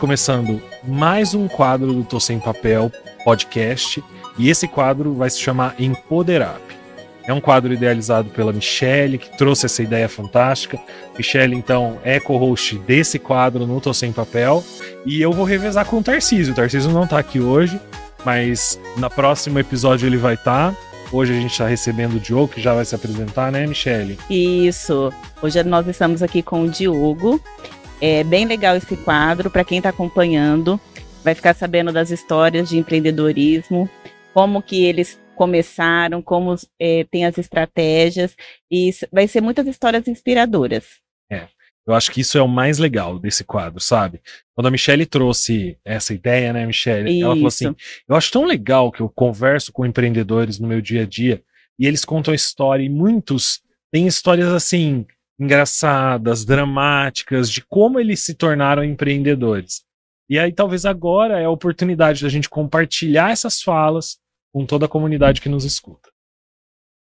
Começando mais um quadro do Tô Sem Papel podcast e esse quadro vai se chamar Empoderar. É um quadro idealizado pela Michelle, que trouxe essa ideia fantástica. Michelle, então, é co-host desse quadro no Tô Sem Papel. E eu vou revezar com o Tarcísio. O Tarcísio não tá aqui hoje, mas na próximo episódio ele vai estar. Tá. Hoje a gente está recebendo o Diogo, que já vai se apresentar, né, Michelle? Isso. Hoje nós estamos aqui com o Diogo. É bem legal esse quadro para quem está acompanhando. Vai ficar sabendo das histórias de empreendedorismo, como que eles começaram, como é, tem as estratégias e vai ser muitas histórias inspiradoras. É. Eu acho que isso é o mais legal desse quadro, sabe? Quando a Michelle trouxe essa ideia, né, Michelle? Isso. Ela falou assim: eu acho tão legal que eu converso com empreendedores no meu dia a dia e eles contam história e muitos têm histórias assim engraçadas, dramáticas, de como eles se tornaram empreendedores. E aí, talvez agora é a oportunidade da gente compartilhar essas falas com toda a comunidade que nos escuta.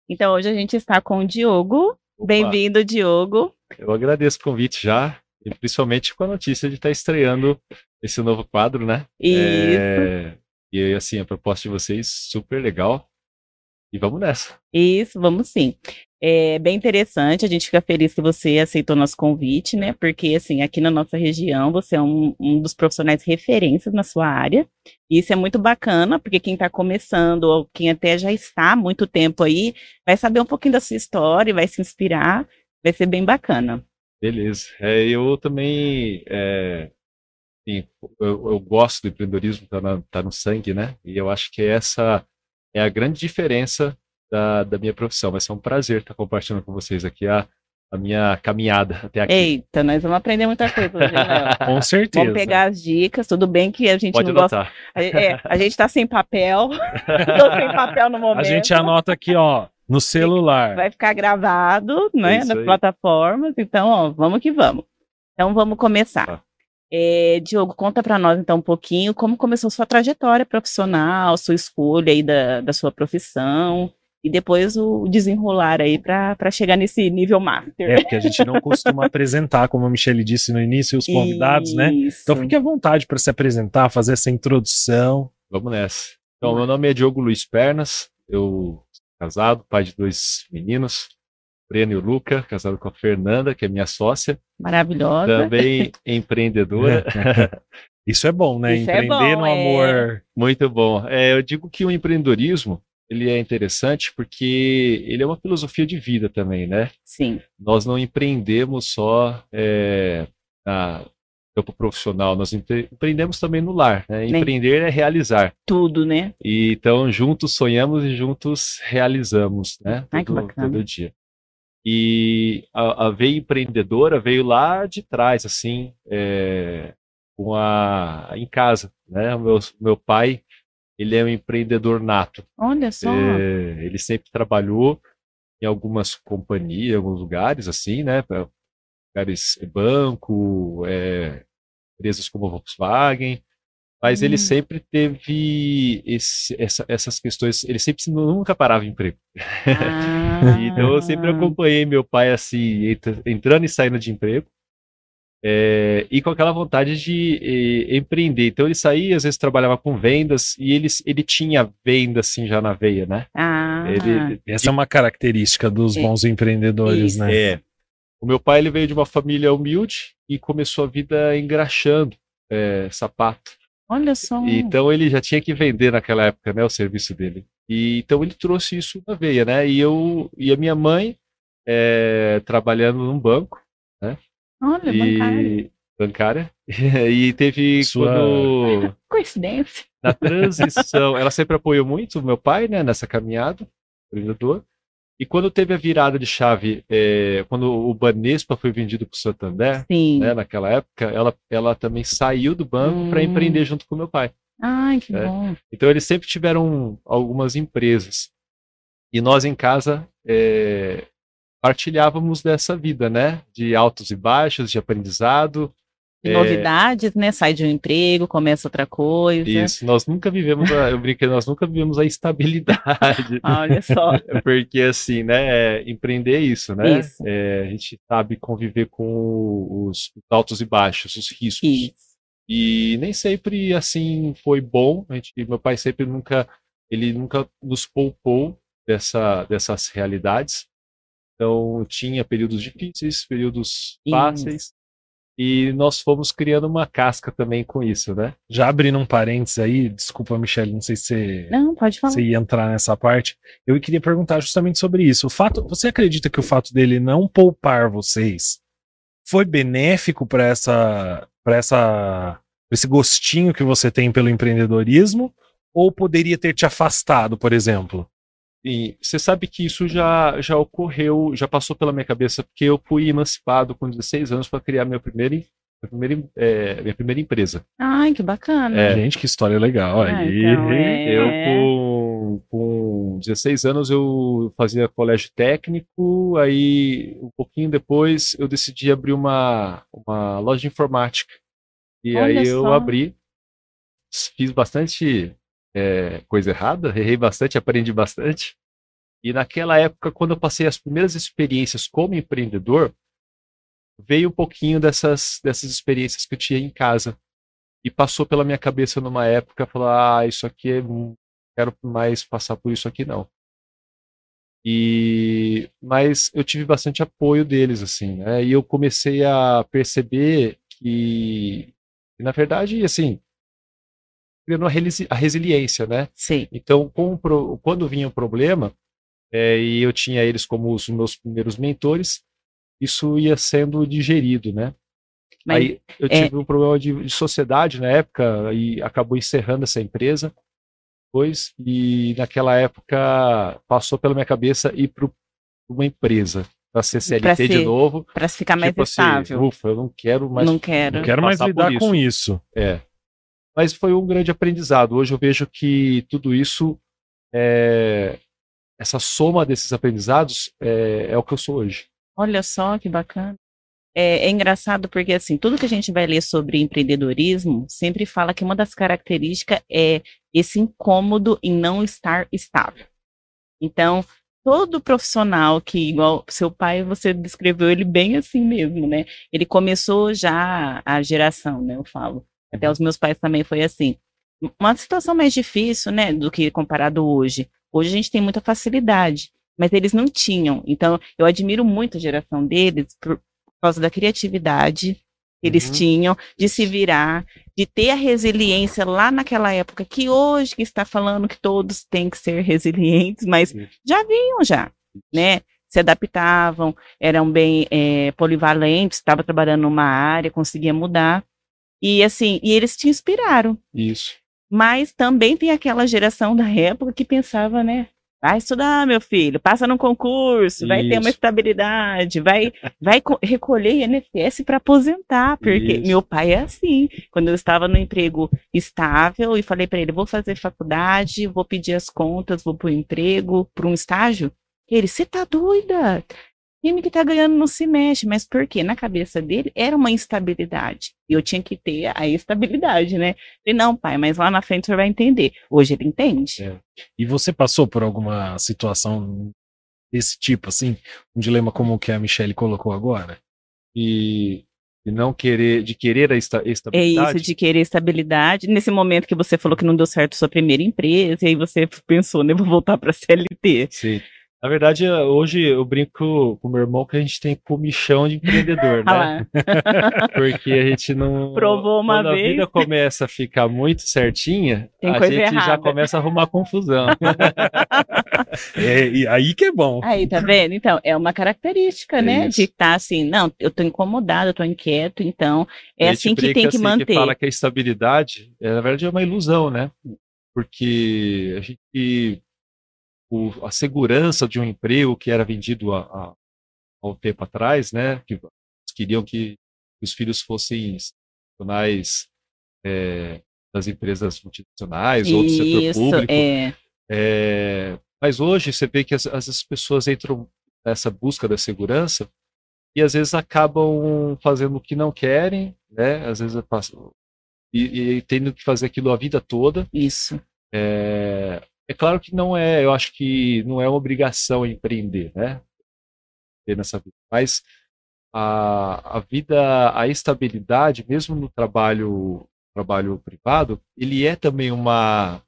Então, hoje a gente está com o Diogo. Bem-vindo, Diogo. Eu agradeço o convite já, e principalmente com a notícia de estar estreando esse novo quadro, né? Isso. É... E assim, a proposta de vocês super legal. E vamos nessa. Isso, vamos sim. É bem interessante, a gente fica feliz que você aceitou nosso convite, né? Porque, assim, aqui na nossa região, você é um, um dos profissionais referências na sua área. E isso é muito bacana, porque quem está começando, ou quem até já está há muito tempo aí, vai saber um pouquinho da sua história, vai se inspirar, vai ser bem bacana. Beleza. É, eu também. É, sim, eu, eu, gosto do empreendedorismo, tá, tá no sangue, né? E eu acho que essa é a grande diferença da, da minha profissão. Vai ser um prazer estar compartilhando com vocês aqui a, a minha caminhada até aqui. Eita, nós vamos aprender muita coisa hoje, né? Com certeza. Vamos pegar as dicas, tudo bem que a gente Pode não anotar. gosta. É, a gente está sem papel. Sem papel no momento. A gente anota aqui, ó, no celular. Vai ficar gravado, né, nas aí. plataformas. Então, ó, vamos que vamos. Então, vamos começar. Ah. É, Diogo, conta para nós então um pouquinho como começou sua trajetória profissional, sua escolha aí da, da sua profissão e depois o desenrolar aí para chegar nesse nível master. É, porque a gente não costuma apresentar, como a Michelle disse no início, os convidados, Isso. né? Então fique à vontade para se apresentar, fazer essa introdução. Vamos nessa. Então, meu nome é Diogo Luiz Pernas, eu sou casado, pai de dois meninos, Breno e o Luca, casado com a Fernanda, que é minha sócia. Maravilhosa. Também empreendedora. Isso é bom, né? Isso é Empreender é bom, no amor. É... Muito bom. É, eu digo que o empreendedorismo ele é interessante porque ele é uma filosofia de vida também, né? Sim. Nós não empreendemos só é, na campo profissional, nós empreendemos também no lar. Né? Empreender é realizar. Tudo, né? E, então, juntos sonhamos e juntos realizamos, né? Ai, todo, que bacana. todo dia. E a, a veia empreendedora veio lá de trás, assim, é, com a, em casa, né? O meu, meu pai ele é um empreendedor nato. Olha só. É, ele sempre trabalhou em algumas companhias, em alguns lugares, assim, né? Lugares banco, é, empresas como a Volkswagen, mas hum. ele sempre teve esse, essa, essas questões, ele sempre nunca parava em emprego. Ah. então eu sempre acompanhei meu pai assim, entrando e saindo de emprego. É, e com aquela vontade de eh, empreender. Então ele saía, às vezes trabalhava com vendas e ele, ele tinha venda assim já na veia, né? Ah. Ele, Essa é uma característica dos é. bons empreendedores, Isso. né? É. O meu pai ele veio de uma família humilde e começou a vida engraxando é, sapato. Olha só. Então ele já tinha que vender naquela época, né, o serviço dele. E então ele trouxe isso na veia, né? E eu e a minha mãe é, trabalhando num banco, né? Olha, e... bancária. Bancária. e teve Sua... quando... Coincidência. Na transição, ela sempre apoiou muito o meu pai, né, nessa caminhada, empreendedor. E quando teve a virada de chave, é, quando o Banespa foi vendido para o Santander, né, naquela época, ela, ela também saiu do banco hum. para empreender junto com o meu pai. Ai, que é. bom. Então eles sempre tiveram algumas empresas. E nós em casa é, partilhávamos dessa vida, né? De altos e baixos, de aprendizado. É... novidades, né? Sai de um emprego, começa outra coisa. Isso, nós nunca vivemos, a, eu brinquei, nós nunca vivemos a estabilidade. Olha só. Porque assim, né? É, empreender é isso, né? Isso. É, a gente sabe conviver com os, os, altos e baixos, os riscos. Isso. E nem sempre assim foi bom. A gente, meu pai sempre nunca, ele nunca nos poupou dessa, dessas realidades. Então tinha períodos difíceis, períodos fáceis. E nós fomos criando uma casca também com isso, né? Já abrindo um parênteses aí, desculpa, Michelle, não sei se você, não, pode falar. você ia entrar nessa parte. Eu queria perguntar justamente sobre isso. O fato, você acredita que o fato dele não poupar vocês foi benéfico para essa, para essa, esse gostinho que você tem pelo empreendedorismo? Ou poderia ter te afastado, por exemplo? E você sabe que isso já, já ocorreu, já passou pela minha cabeça, porque eu fui emancipado com 16 anos para criar meu primeiro, minha, primeira, é, minha primeira empresa. Ai, que bacana. É, Gente, que história legal. Ah, aí. Então é... Eu, com, com 16 anos, eu fazia colégio técnico, aí um pouquinho depois eu decidi abrir uma, uma loja de informática. E Olha aí eu só. abri, fiz bastante é, coisa errada, errei bastante, aprendi bastante. E naquela época, quando eu passei as primeiras experiências como empreendedor, veio um pouquinho dessas, dessas experiências que eu tinha em casa. E passou pela minha cabeça numa época, falar, ah, isso aqui, é, não quero mais passar por isso aqui não. E, mas eu tive bastante apoio deles, assim, né? E eu comecei a perceber que na verdade, assim, criando a, resili- a resiliência, né? Sim. Então, com o pro- quando vinha um problema, é, e eu tinha eles como os meus primeiros mentores, isso ia sendo digerido, né? Mas Aí eu é- tive um problema de, de sociedade na época e acabou encerrando essa empresa. Depois, e naquela época passou pela minha cabeça ir para uma empresa, para ser CLT de novo. para ficar mais tipo assim, estável. ufa, eu não quero mais não quero. Não quero mais lidar com isso. é. Mas foi um grande aprendizado. Hoje eu vejo que tudo isso, é, essa soma desses aprendizados é, é o que eu sou hoje. Olha só que bacana. É, é engraçado porque, assim, tudo que a gente vai ler sobre empreendedorismo sempre fala que uma das características é esse incômodo em não estar estável. Então, todo profissional que, igual seu pai, você descreveu ele bem assim mesmo, né? Ele começou já a geração, né? Eu falo. Até os meus pais também foi assim. Uma situação mais difícil, né, do que comparado hoje. Hoje a gente tem muita facilidade, mas eles não tinham. Então, eu admiro muito a geração deles por, causa da criatividade que eles Uhum. tinham, de se virar, de ter a resiliência lá naquela época, que hoje que está falando que todos têm que ser resilientes, mas Sim. já vinham já, né? Se adaptavam, eram bem é, polivalentes, estavam trabalhando numa área, conseguia mudar. E assim, e eles te inspiraram. Isso. Mas também tem aquela geração da época que pensava, né? Vai estudar, meu filho, passa num concurso, vai ter uma Isso. estabilidade, vai, vai co- recolher INSS para aposentar, porque Isso. meu pai é assim. Quando eu estava no emprego estável e falei para ele, vou fazer faculdade, vou pedir as contas, vou para o emprego, para um estágio, ele, você tá doida? Time que tá ganhando não se mexe, mas por quê? Na cabeça dele era uma instabilidade. E eu tinha que ter a estabilidade, né? Falei, não, pai, mas lá na frente o senhor vai entender. Hoje ele entende. É. E você passou por alguma situação desse tipo, assim? Um dilema como o que a Michelle colocou agora? E, e não querer, de querer a esta, É estabilidade. isso, de querer estabilidade. Nesse momento que você falou que não deu certo sua primeira empresa, e aí você pensou, né, vou voltar para CLT. Sim. Na verdade, hoje eu brinco com o meu irmão que a gente tem comichão de empreendedor, Ah né? Porque a gente não. Provou uma quando vez. a vida começa a ficar muito certinha, Tem a gente já errada. começa a arrumar confusão. É, e aí que é bom. Aí, tá vendo? Então, é uma característica, É né? isso. De estar assim, não, eu tô incomodado, eu tô inquieto, então é assim que tem que assim, manter. Que fala que a estabilidade, é, na verdade, é uma ilusão, né? Porque a gente. O- a segurança de um emprego que era vendido há, um tempo atrás, né? Que queriam que os filhos fossem profissionais é, das empresas multinacionais ou do setor público. é. É, mas hoje você vê que as, as pessoas entram nessa busca da segurança e às vezes acabam fazendo o que não querem, né? Às vezes passam- e, e tendo que fazer aquilo a vida toda. Isso. É, é claro que não é, eu acho que não é uma obrigação empreender, né? Nessa vida. Mas a, a vida, a estabilidade, mesmo no trabalho trabalho privado, ele é também uma,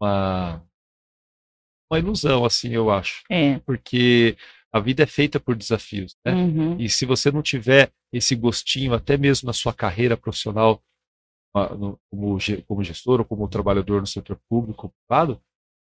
uma, uma ilusão, assim, eu acho. É. Porque a vida é feita por desafios, né? Uhum. E se você não tiver esse gostinho, até mesmo na sua carreira profissional, como, como gestor ou como trabalhador no setor público ou privado,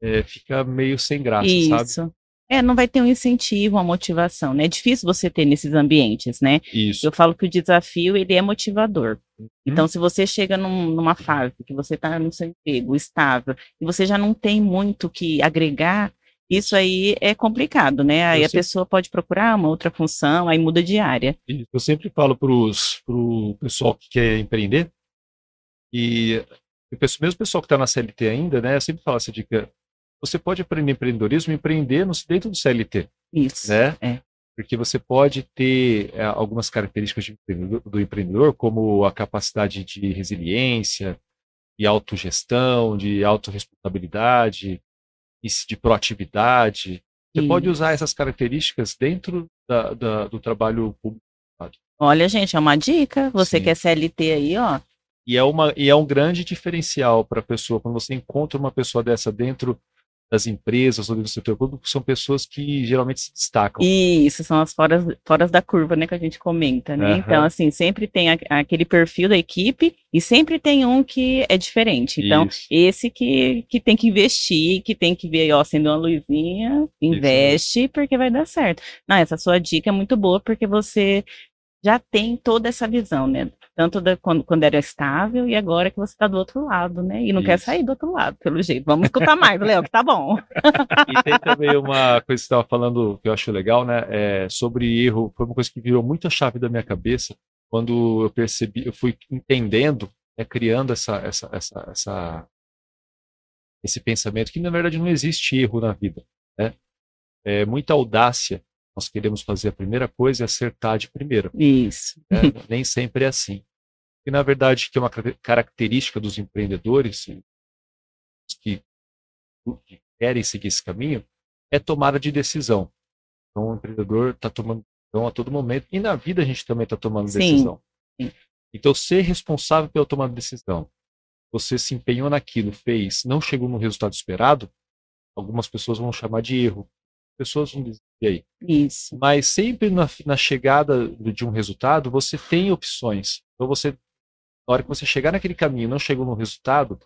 é, fica meio sem graça, Isso. sabe? É, não vai ter um incentivo, uma motivação, né? É difícil você ter nesses ambientes, né? Isso. Eu falo que o desafio, ele é motivador. Uhum. Então, se você chega num, numa fase que você está no seu emprego estável e você já não tem muito que agregar, isso aí é complicado, né? Aí Eu a sei. pessoa pode procurar uma outra função, aí muda de área. Isso. Eu sempre falo para o pessoal que quer empreender, e o pessoal- mesmo o pessoal que está na CLT ainda, né? Eu sempre falo essa dica. Você pode aprender empreendedorismo e empreender dentro do CLT, Isso. né? É. Porque você pode ter é, algumas características de do empreendedor, como a capacidade de resiliência, de autogestão, de autorresponsabilidade, de proatividade. Você Sim. pode usar essas características dentro da- da- do trabalho público. Olha, gente, é uma dica. Você Sim. que é CLT aí, ó. E é, uma, e é um grande diferencial para a pessoa, quando você encontra uma pessoa dessa dentro das empresas ou dentro do setor público, são pessoas que geralmente se destacam. Isso, são as foras, foras da curva, né, que a gente comenta, né? Aham. Então, assim, sempre tem a- aquele perfil da equipe e sempre tem um que é diferente. Então, Isso. esse que, que tem que investir, que tem que ver, ó, acender uma luzinha, investe, porque vai dar certo. Não, essa sua dica é muito boa, porque você já tem toda essa visão, né? Tanto da, quando, quando era estável e agora que você está do outro lado, né? E não quer Isso. sair do outro lado, pelo jeito. Vamos escutar mais, Léo, que tá bom. E tem também uma coisa que você estava falando que eu acho legal, né? É, sobre erro, foi uma coisa que virou muito a chave da minha cabeça quando eu percebi, eu fui entendendo, né, criando essa, essa, essa, essa, esse pensamento que na verdade não existe erro na vida, né? É muita audácia. Nós queremos fazer a primeira coisa e acertar de primeira. Isso. né? Nem sempre é assim. E na verdade, que é uma car- característica dos empreendedores que, que querem seguir esse caminho, é tomada de decisão. Então, o empreendedor está tomando decisão a todo momento, e na vida a gente também está tomando Sim. decisão. Sim. Então, ser responsável pela tomada de decisão, você se empenhou naquilo, fez, não chegou no resultado esperado, algumas pessoas vão chamar de erro. Pessoas vão dizer, aí? Isso. Mas sempre na, na chegada de um resultado, você tem opções. Então, você, na hora que você chegar naquele caminho não chegou no resultado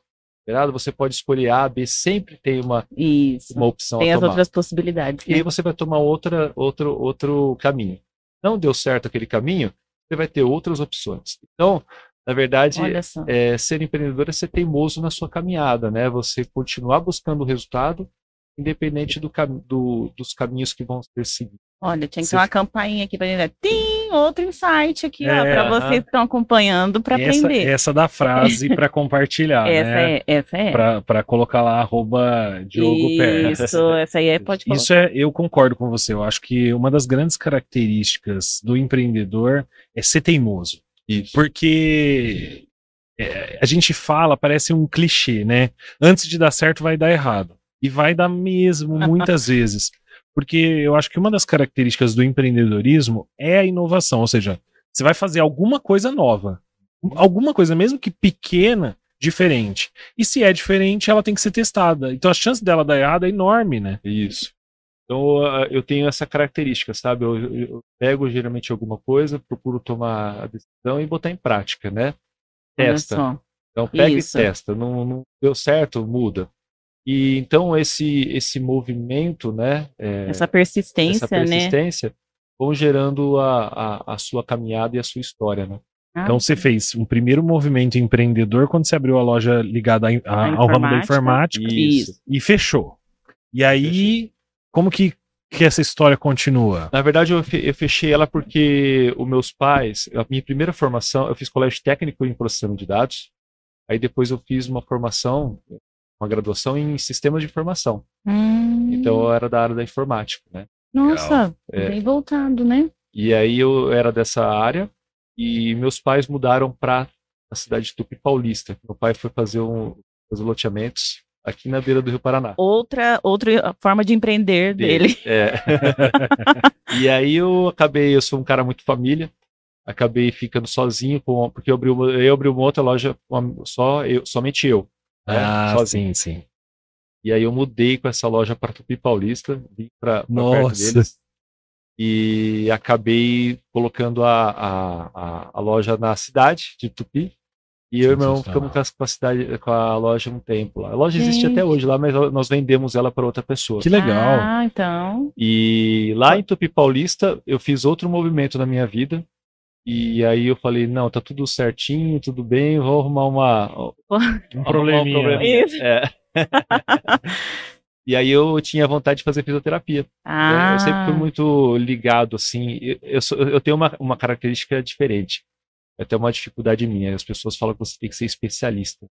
você pode escolher A, B, sempre tem uma, Isso. uma opção Tem as tomar. outras possibilidades. E aí Né? você vai tomar outra, outro, outro caminho. Não deu certo aquele caminho, você vai ter outras opções. Então, na verdade, é, ser empreendedor é ser teimoso na sua caminhada, né? Você continuar buscando o resultado, independente do, do- dos caminhos que vão ser seguidos. Olha, tinha que ter uma campainha aqui pra gente. Tem outro insight aqui, ó, É, para aham. vocês que estão acompanhando para aprender. essa da frase para compartilhar, essa né? é, essa é. Pra colocar lá, arroba Diogo Pérez. Isso, essa aí é, pode colocar. Isso é, eu concordo com você. Eu acho que uma das grandes características do empreendedor é ser teimoso. Isso. Porque é, a gente fala, parece um clichê, né? Antes de dar certo, vai dar errado. E vai dar mesmo, muitas vezes. Porque eu acho que uma das características do empreendedorismo é a inovação. Ou seja, você vai fazer alguma coisa nova. Alguma coisa, mesmo que pequena, diferente. E se é diferente, ela tem que ser testada. Então a chance dela dar errado é enorme, né? Isso. Então, ah, eu tenho essa característica, sabe? Eu, eu- pego geralmente alguma coisa, procuro tomar a decisão e botar em prática, né? Testa. Então, pega Isso. e testa. Não, não deu certo, muda. E então, esse, esse movimento, né? é, Essa persistência, essa né? persistência, vão gerando a, a, a sua caminhada e a sua história, né? Ah, Então você fez um primeiro movimento empreendedor quando você abriu a loja ligada a- a- A ao ramo da informática. Isso. e fechou. E aí, como que, que essa história continua? Na verdade, eu, fe- eu fechei ela porque os meus pais, a minha primeira formação, eu fiz colégio técnico em processamento de dados. Aí depois eu fiz uma formação, uma graduação em sistemas de informação. Hum, Então eu era da área da informática, né? nossa, É. bem voltado, né? E aí eu era dessa área e meus pais mudaram para a cidade de Tupi Paulista. Meu pai foi fazer um, os loteamentos aqui na beira do Rio Paraná. Outra, outra forma de empreender dele. É. e aí eu acabei, eu sou um cara muito família, acabei ficando sozinho, com, porque eu abri, uma, eu abri uma outra loja uma, só eu, somente eu. Né? Ah, sozinho. sim, sim. E aí eu mudei com essa loja para Tupi Paulista, vim para perto deles. E acabei colocando a, a, a, a, loja na cidade de Tupi. E eu e meu irmão ficamos com a, cidade, com a loja um tempo lá. A loja Gente. existe até hoje lá, mas nós vendemos ela para outra pessoa. Que legal. Ah, então. E lá em Tupi Paulista, eu fiz outro movimento na minha vida. E aí eu falei, não, tá tudo certinho, tudo bem, vou arrumar uma, um probleminha. Um probleminha. Isso. É. e aí eu tinha vontade de fazer fisioterapia. Ah. Eu sempre fui muito ligado, assim. Eu, eu, sou, eu tenho uma, uma característica diferente. É até uma dificuldade minha. As pessoas falam que você tem que ser especialista.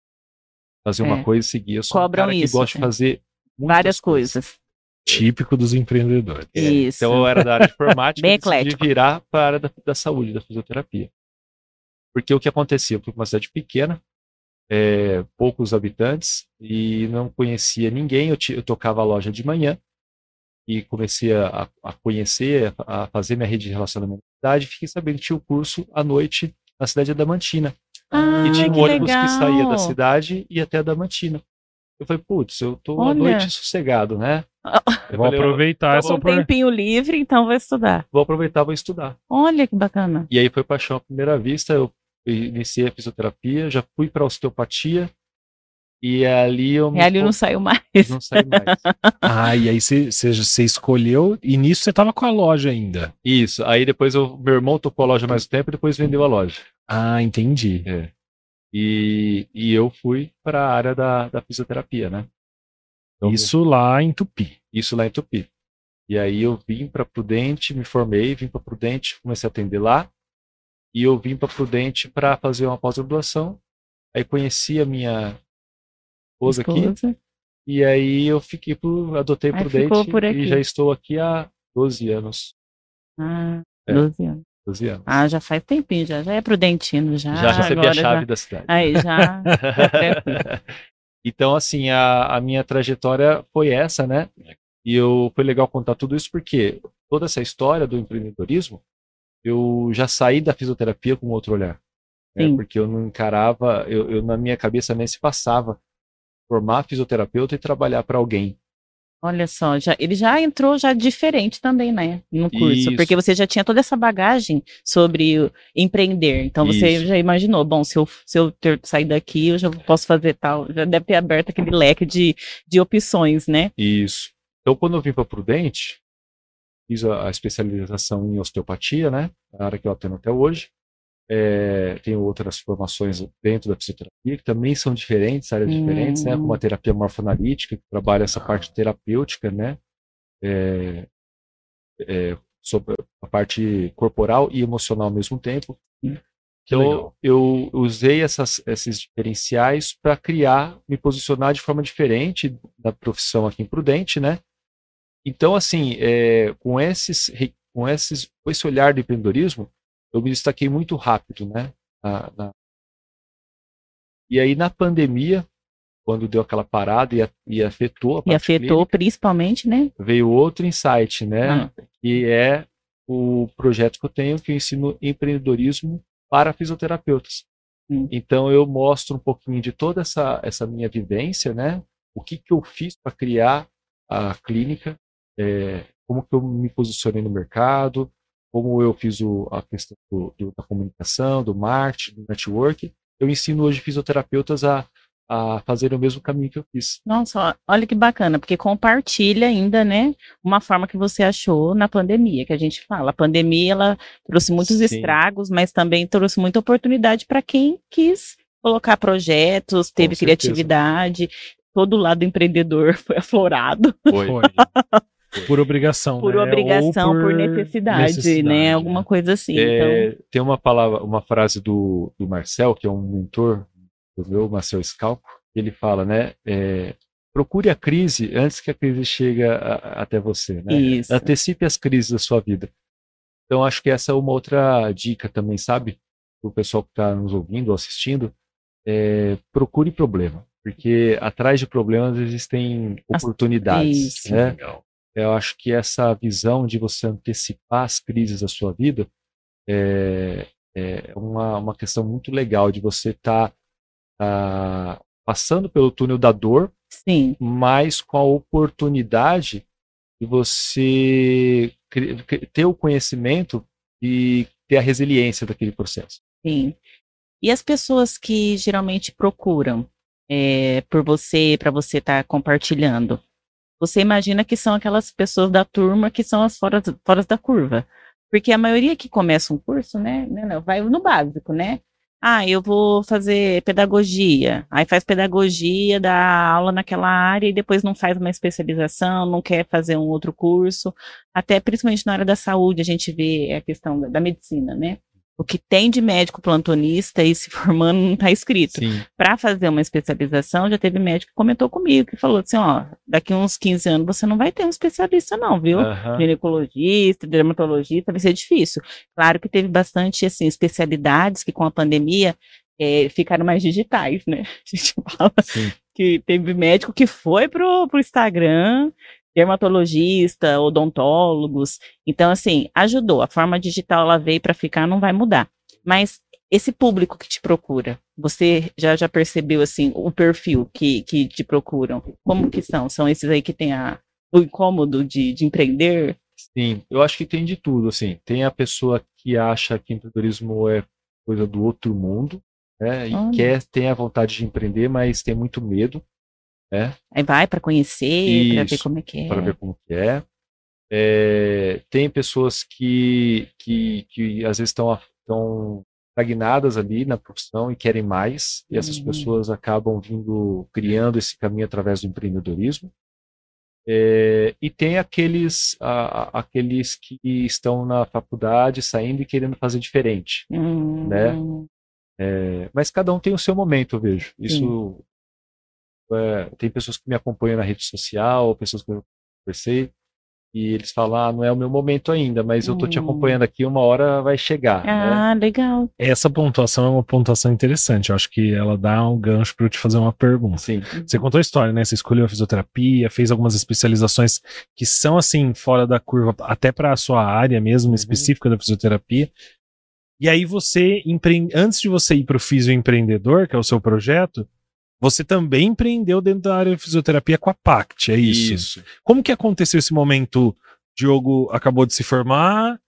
Fazer é. uma coisa e seguir. Eu sou Cobram um cara isso, que gosta de fazer várias coisas. coisas. Típico dos empreendedores. É. Isso. Então eu era da área de informática e decidi virar para a área da, da saúde, da fisioterapia. Porque o que acontecia? Eu fui para uma cidade pequena, é, poucos habitantes e não conhecia ninguém. Eu, eu, tocava a loja de manhã e comecei a, a conhecer, a, a, fazer minha rede de relacionamento na cidade. Fiquei sabendo que tinha o um curso à noite na cidade de Adamantina. Ah, e tinha um ônibus legal. que saía da cidade e ia até Adamantina. Eu falei, putz, eu tô Olha. à noite sossegado, né? Eu vou aproveitar essa oportunidade. um tempinho livre, então vou estudar. Vou aproveitar, vou estudar. Olha que bacana. E aí foi paixão à primeira vista. Eu iniciei a fisioterapia, já fui para osteopatia e ali eu e ali não saiu mais. Não saiu mais. ah, e aí você escolheu e nisso você tava com a loja ainda. Isso. Aí depois eu, meu irmão tocou a loja mais um tempo e depois vendeu a loja. Ah, entendi. É. E, e eu fui para a área da, da fisioterapia, né? Então, isso lá em Tupi. Isso lá em Tupi. E aí eu vim para Prudente, me formei, vim para Prudente, comecei a atender lá e eu vim para Prudente para fazer uma pós-graduação. Aí conheci a minha esposa, esposa, aqui. E aí eu fiquei por, adotei aí Prudente e já estou aqui há 12 anos. Ah, é, 12 anos. 12 anos. Ah, já faz tempinho, já, já é prudentino, já. Já recebi a chave já... da cidade. Aí, já. então, assim, a, a minha trajetória foi essa, né? E eu, foi legal contar tudo isso porque toda essa história do empreendedorismo eu já saí da fisioterapia com outro olhar. Né? Porque eu não encarava, eu, eu, na minha cabeça nem se passava formar fisioterapeuta e trabalhar para alguém. Olha só, já, ele já entrou já diferente também, né, no curso, Isso. porque você já tinha toda essa bagagem sobre empreender. Então você Isso. já imaginou, bom, se eu, se eu ter sair daqui, eu já posso fazer tal, já deve ter aberto aquele leque de, de opções, né? Isso. Então quando eu vim para Prudente, fiz a, a, especialização em osteopatia, né? A área que eu atendo até hoje. É, tenho outras formações dentro da fisioterapia que também são diferentes, áreas hum. diferentes, né? Como a terapia morfoanalítica, que trabalha essa parte terapêutica, né? É, é, sobre a parte corporal e emocional ao mesmo tempo. Então, eu usei essas, esses diferenciais para criar, me posicionar de forma diferente da profissão aqui em Prudente, né? Então, assim, é, com, esses, com, esses, com esse olhar de empreendedorismo, eu me destaquei muito rápido, né? Na, na... E aí, na pandemia, quando deu aquela parada e, e afetou a E afetou clínica, principalmente, né? Veio outro insight, né? Ah. Que é o projeto que eu tenho, que eu ensino empreendedorismo para fisioterapeutas. Hum. Então, eu mostro um pouquinho de toda essa, essa minha vivência, né? O que, que eu fiz para criar a clínica, é, como que eu me posicionei no mercado, como eu fiz o, a questão do, do, da comunicação, do marketing, do network. Eu ensino hoje fisioterapeutas a, a fazer o mesmo caminho que eu fiz. Nossa, olha que bacana, porque compartilha ainda, né, uma forma que você achou na pandemia, que a gente fala. A pandemia, ela trouxe muitos Sim. estragos, mas também trouxe muita oportunidade para quem quis colocar projetos, teve criatividade, todo o lado empreendedor foi aflorado. Foi. Por obrigação, por né? obrigação, por, por necessidade, necessidade, né? Alguma né? coisa assim. É, então... Tem uma palavra, uma frase do, do Marcel, que é um mentor do meu, Marcel Scalco, ele fala, né? É, procure a crise antes que a crise chegue a, até você, né? Isso. Antecipe as crises da sua vida. Então, acho que essa é uma outra dica também, sabe? Para o pessoal que está nos ouvindo ou assistindo, é, procure problema, porque atrás de problemas existem oportunidades, Isso, né? Legal. Eu acho que essa visão de você antecipar as crises da sua vida é, é uma, uma questão muito legal de você estar tá, tá passando pelo túnel da dor, Sim. mas com a oportunidade de você ter o conhecimento e ter a resiliência daquele processo. Sim. E as pessoas que geralmente procuram é, por você, para você estar tá compartilhando, você imagina que são aquelas pessoas da turma que são as fora, fora da curva. Porque a maioria que começa um curso, né, né vai no básico, né? Ah, eu vou fazer pedagogia. Aí faz pedagogia, dá aula naquela área e depois não faz uma especialização, não quer fazer um outro curso. Até principalmente na área da saúde, a gente vê a questão da, da medicina, né? O que tem de médico plantonista e se formando não está escrito. Para fazer uma especialização, já teve médico que comentou comigo, que falou assim, ó, daqui uns 15 anos você não vai ter um especialista não, viu? Uhum. Ginecologista, dermatologista, vai ser difícil. Claro que teve bastante, assim, especialidades que com a pandemia é, ficaram mais digitais, né? A gente fala Sim. que teve médico que foi pro, pro Instagram dermatologista, odontólogos. Então, assim, ajudou. A forma digital ela veio para ficar, não vai mudar. Mas esse público que te procura, você já, já percebeu assim o perfil que, que te procuram? Como que são? São esses aí que têm a, o incômodo de, de empreender? Sim, eu acho que tem de tudo, assim. Tem a pessoa que acha que empreendedorismo é coisa do outro mundo, né? E Olha. quer, tem a vontade de empreender, mas tem muito medo. É. Aí vai para conhecer, para ver como é que é. Para ver como que é. é. tem pessoas que, que, que às vezes estão, estagnadas ali na profissão e querem mais, e essas uhum. pessoas acabam vindo, criando esse caminho através do empreendedorismo. É, e tem aqueles, a, aqueles que estão na faculdade saindo e querendo fazer diferente, uhum. né? Hum. É, mas cada um tem o seu momento, eu vejo. Isso é, tem pessoas que me acompanham na rede social, pessoas que eu conversei, e eles falam, ah, não é o meu momento ainda, mas eu tô te hum. acompanhando aqui, uma hora vai chegar. Né? Ah, né? legal. Essa pontuação é uma pontuação interessante. Eu acho que ela dá um gancho para eu te fazer uma pergunta. Sim. Você contou a história, né? Você escolheu a fisioterapia, fez algumas especializações que são assim fora da curva, até para a sua área mesmo uhum. específica da fisioterapia. E aí você empreende, antes de você ir para o fisioempreendedor, que é o seu projeto, você também empreendeu dentro da área de fisioterapia com a Pact, é isso? Isso. Como que aconteceu esse momento? O Diogo acabou de se formar,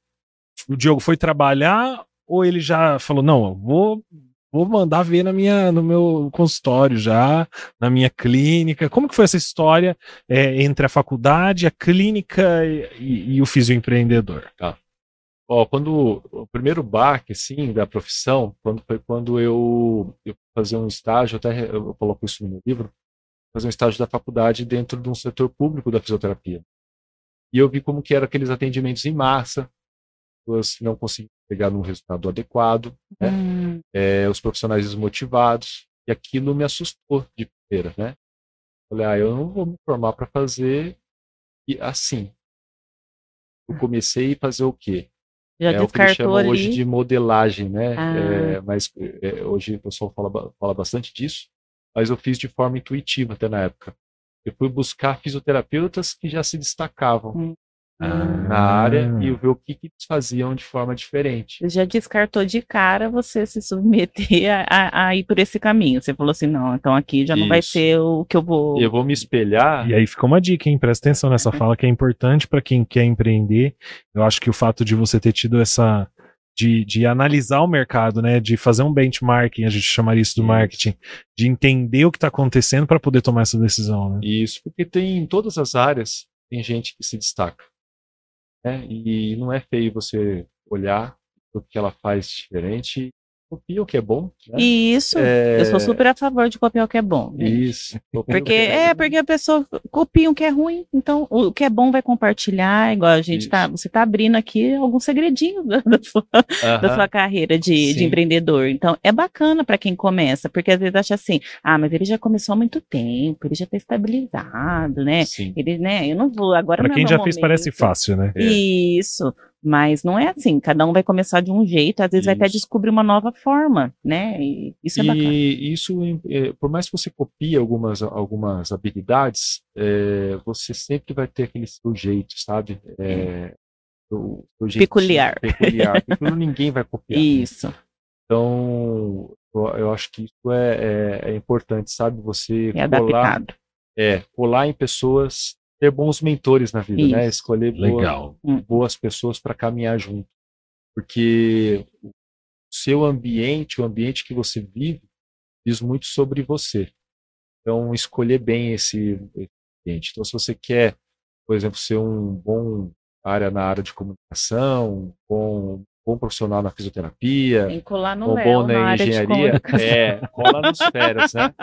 o Diogo foi trabalhar ou ele já falou, não, vou vou mandar ver na minha, no meu consultório já, na minha clínica. Como que foi essa história é, entre a faculdade, a clínica e, e o fisioempreendedor? Tá. Ó, quando o primeiro baque, assim, da profissão, quando foi quando eu, eu fazer um estágio, até eu coloco isso no meu livro, fazer um estágio da faculdade dentro de um setor público da fisioterapia. E eu vi como que eram aqueles atendimentos em massa, pessoas não conseguiam pegar um resultado adequado, né? Hum. É, os profissionais desmotivados, e aquilo me assustou de primeira, né? Falei, ah, eu não vou me formar para fazer assim. Eu comecei a fazer o quê? Já é o que eles chamam ali. hoje de modelagem, né? Ah. É, mas é, hoje o pessoal fala, fala bastante disso, mas eu fiz de forma intuitiva até na época. Eu fui buscar fisioterapeutas que já se destacavam. Hum na área e ah. ver o que, que, eles faziam de forma diferente. Você já descartou de cara você se submeter a, a, a, ir por esse caminho. Você falou assim, não, então aqui já não Isso. vai ser o que eu vou. Eu vou me espelhar. E aí fica uma dica, hein? Presta atenção nessa uhum. fala que é importante para quem quer empreender. Eu acho que o fato de você ter tido essa. De, de analisar o mercado, né? De fazer um benchmarking, a gente chamaria isso do marketing, de entender o que está acontecendo para poder tomar essa decisão. Né? Isso, porque tem em todas as áreas tem gente que se destaca né? E não é feio você olhar o que ela faz diferente copia o que é bom. Né? Isso, é... eu sou super a favor de copiar o que é bom. Né? Isso. Porque é, é, porque a pessoa copia o que é ruim, então o que é bom vai compartilhar, igual a gente Isso. tá, você tá abrindo aqui alguns segredinhos da, da, sua, uh -huh. da sua, carreira de, de empreendedor. Então é bacana para quem começa, porque às vezes acha assim, ah, mas ele já começou há muito tempo, ele já tá estabilizado, né? Sim. Ele, né, eu não vou agora. Para quem é já momento. fez parece fácil, né? Isso. Mas não é assim, cada um vai começar de um jeito, às vezes isso. vai até descobrir uma nova forma, né? E isso é bacana. E isso, é, por mais que você copie algumas, algumas habilidades, é, você sempre vai ter aquele seu jeito, sabe? É, seu peculiar. peculiar. Ninguém vai copiar. Isso. Então, eu, eu, acho que isso é, é, é importante, sabe? Você é colar, adaptado. é, colar em pessoas, ter bons mentores na vida, né? isso. né? Escolher Legal. Boa, hum. boas pessoas para caminhar junto. Porque o seu ambiente, o ambiente que você vive, diz muito sobre você. Então, escolher bem esse, ambiente. Então, se você quer, por exemplo, ser um bom área na área de comunicação, um bom, bom profissional na fisioterapia, Tem que colar no um Léo, bom na, engenharia, é, cola nos férias, né?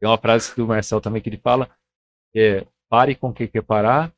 Tem uma frase do Marcel também que ele fala, que é pare com quem quer parar,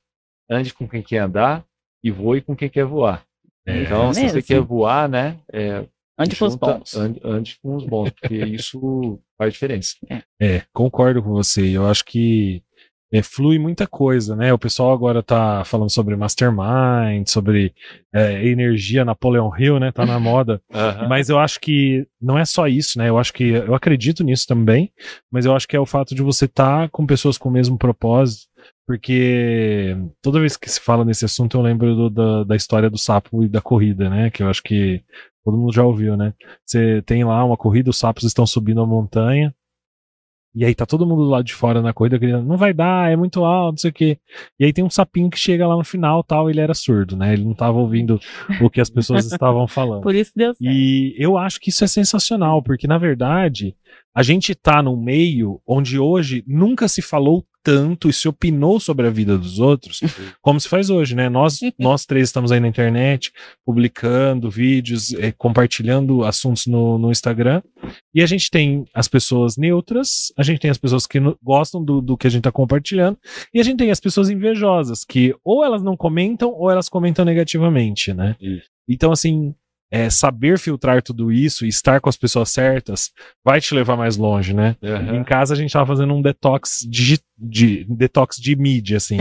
ande com quem quer andar e voe com quem quer voar. É, então, é se você quer voar, né, é, Ande com os bons. Ande, ande, com os bons, porque isso faz diferença. É. é, concordo com você. Eu acho que é, flui muita coisa, né? O pessoal agora tá falando sobre mastermind, sobre é, energia Napoleon Hill, né? Tá na moda. Uhum. Mas eu acho que não é só isso, né? Eu acho que eu acredito nisso também, mas eu acho que é o fato de você estar tá com pessoas com o mesmo propósito, porque toda vez que se fala nesse assunto eu lembro do, da, da história do sapo e da corrida, né? Que eu acho que todo mundo já ouviu, né? Você tem lá uma corrida, os sapos estão subindo a montanha e aí tá todo mundo do lado de fora na corrida gritando, não vai dar, é muito alto, não sei o quê. E aí tem um sapinho que chega lá no final tal, ele era surdo, né? Ele não tava ouvindo o que as pessoas estavam falando. Por isso deu certo. E eu acho que isso é sensacional, porque na verdade a gente tá num meio onde hoje nunca se falou tanto e se opinou sobre a vida dos outros como se faz hoje, né? Nós, nós três estamos aí na internet, publicando vídeos, eh, compartilhando assuntos no, no Instagram, e a gente tem as pessoas neutras, a gente tem as pessoas que gostam do, do que a gente está compartilhando, e a gente tem as pessoas invejosas, que ou elas não comentam ou elas comentam negativamente, né? Então, assim, é, saber filtrar tudo isso e estar com as pessoas certas vai te levar mais longe, né? Uhum. Em casa a gente tava fazendo um detox de, de detox de mídia, assim.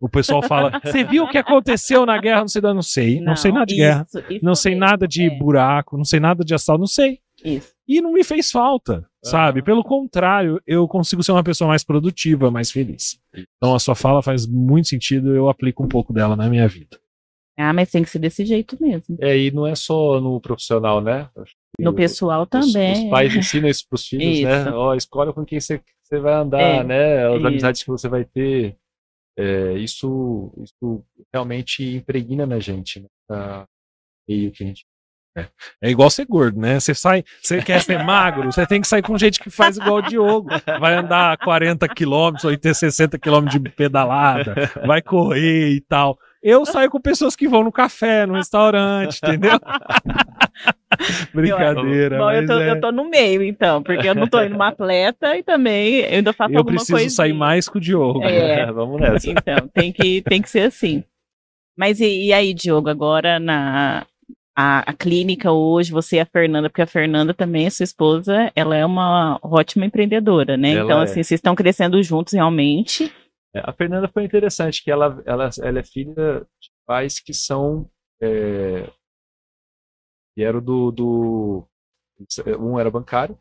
o pessoal fala: Você viu o que aconteceu na guerra? Não sei, não sei, não, não sei nada de isso, guerra, isso não sei nada de é. buraco, não sei nada de assalto, não sei. Isso. E não me fez falta, sabe? Pelo contrário, eu consigo ser uma pessoa mais produtiva, mais feliz. Então a sua fala faz muito sentido, eu aplico um pouco dela na minha vida. Ah, mas tem que ser desse jeito mesmo. É, e não é só no profissional, né? No pessoal também. Os, os pais ensinam isso para os filhos, né? isso. né? Ó, escolha com quem você, você vai andar, é, né? As isso. amizades que você vai ter. É, isso, isso realmente impregna na gente, né? Tá meio que a gente é. é igual ser gordo, né? Você sai, você quer ser magro, você tem que sair com gente que faz igual o Diogo. Vai andar 40 quilômetros, ou ter 60 quilômetros de pedalada, vai correr e tal. Eu saio com pessoas que vão no café, no restaurante, entendeu? Brincadeira. Bom, eu tô, é... eu tô no meio, então, porque eu não tô indo uma atleta e também eu ainda faço eu alguma coisa. Eu preciso sair mais com o Diogo. É, vamos nessa. Então, tem que, tem que ser assim. Mas e, e aí, Diogo, agora na a, a, clínica hoje, você e a Fernanda, porque a Fernanda também, a sua esposa, ela é uma ótima empreendedora, né? Ela então, é. assim, vocês estão crescendo juntos realmente. É, a Fernanda foi interessante, que ela, ela, ela é filha de pais que são. É, que eram do, do. Um era bancário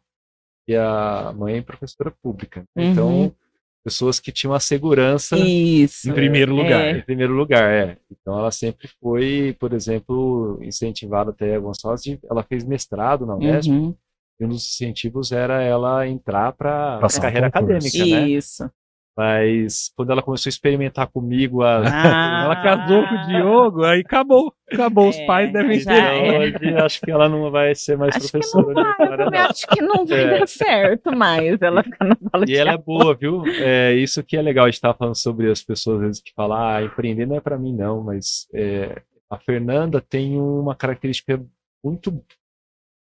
e a mãe é professora pública. Uhum. Então, pessoas que tinham a segurança Isso, em primeiro lugar. É. Em primeiro lugar, é. Então ela sempre foi, por exemplo, incentivada até algumas coisas. Ela fez mestrado na Unesp. Uhum. E um dos incentivos era ela entrar para a carreira acadêmica, né? Isso. Mas quando ela começou a experimentar comigo, a... ah, ela casou com o Diogo, aí acabou. Acabou, é, os pais devem ter. É. Hoje acho que ela não vai ser mais acho professora. Que não vai, acho que não vai é. dar certo mais ela ficar na sala E ela é boa, viu? É, isso que é legal, a gente estava falando sobre as pessoas às vezes que falam, ah, empreender não é para mim não, mas é, a Fernanda tem uma característica muito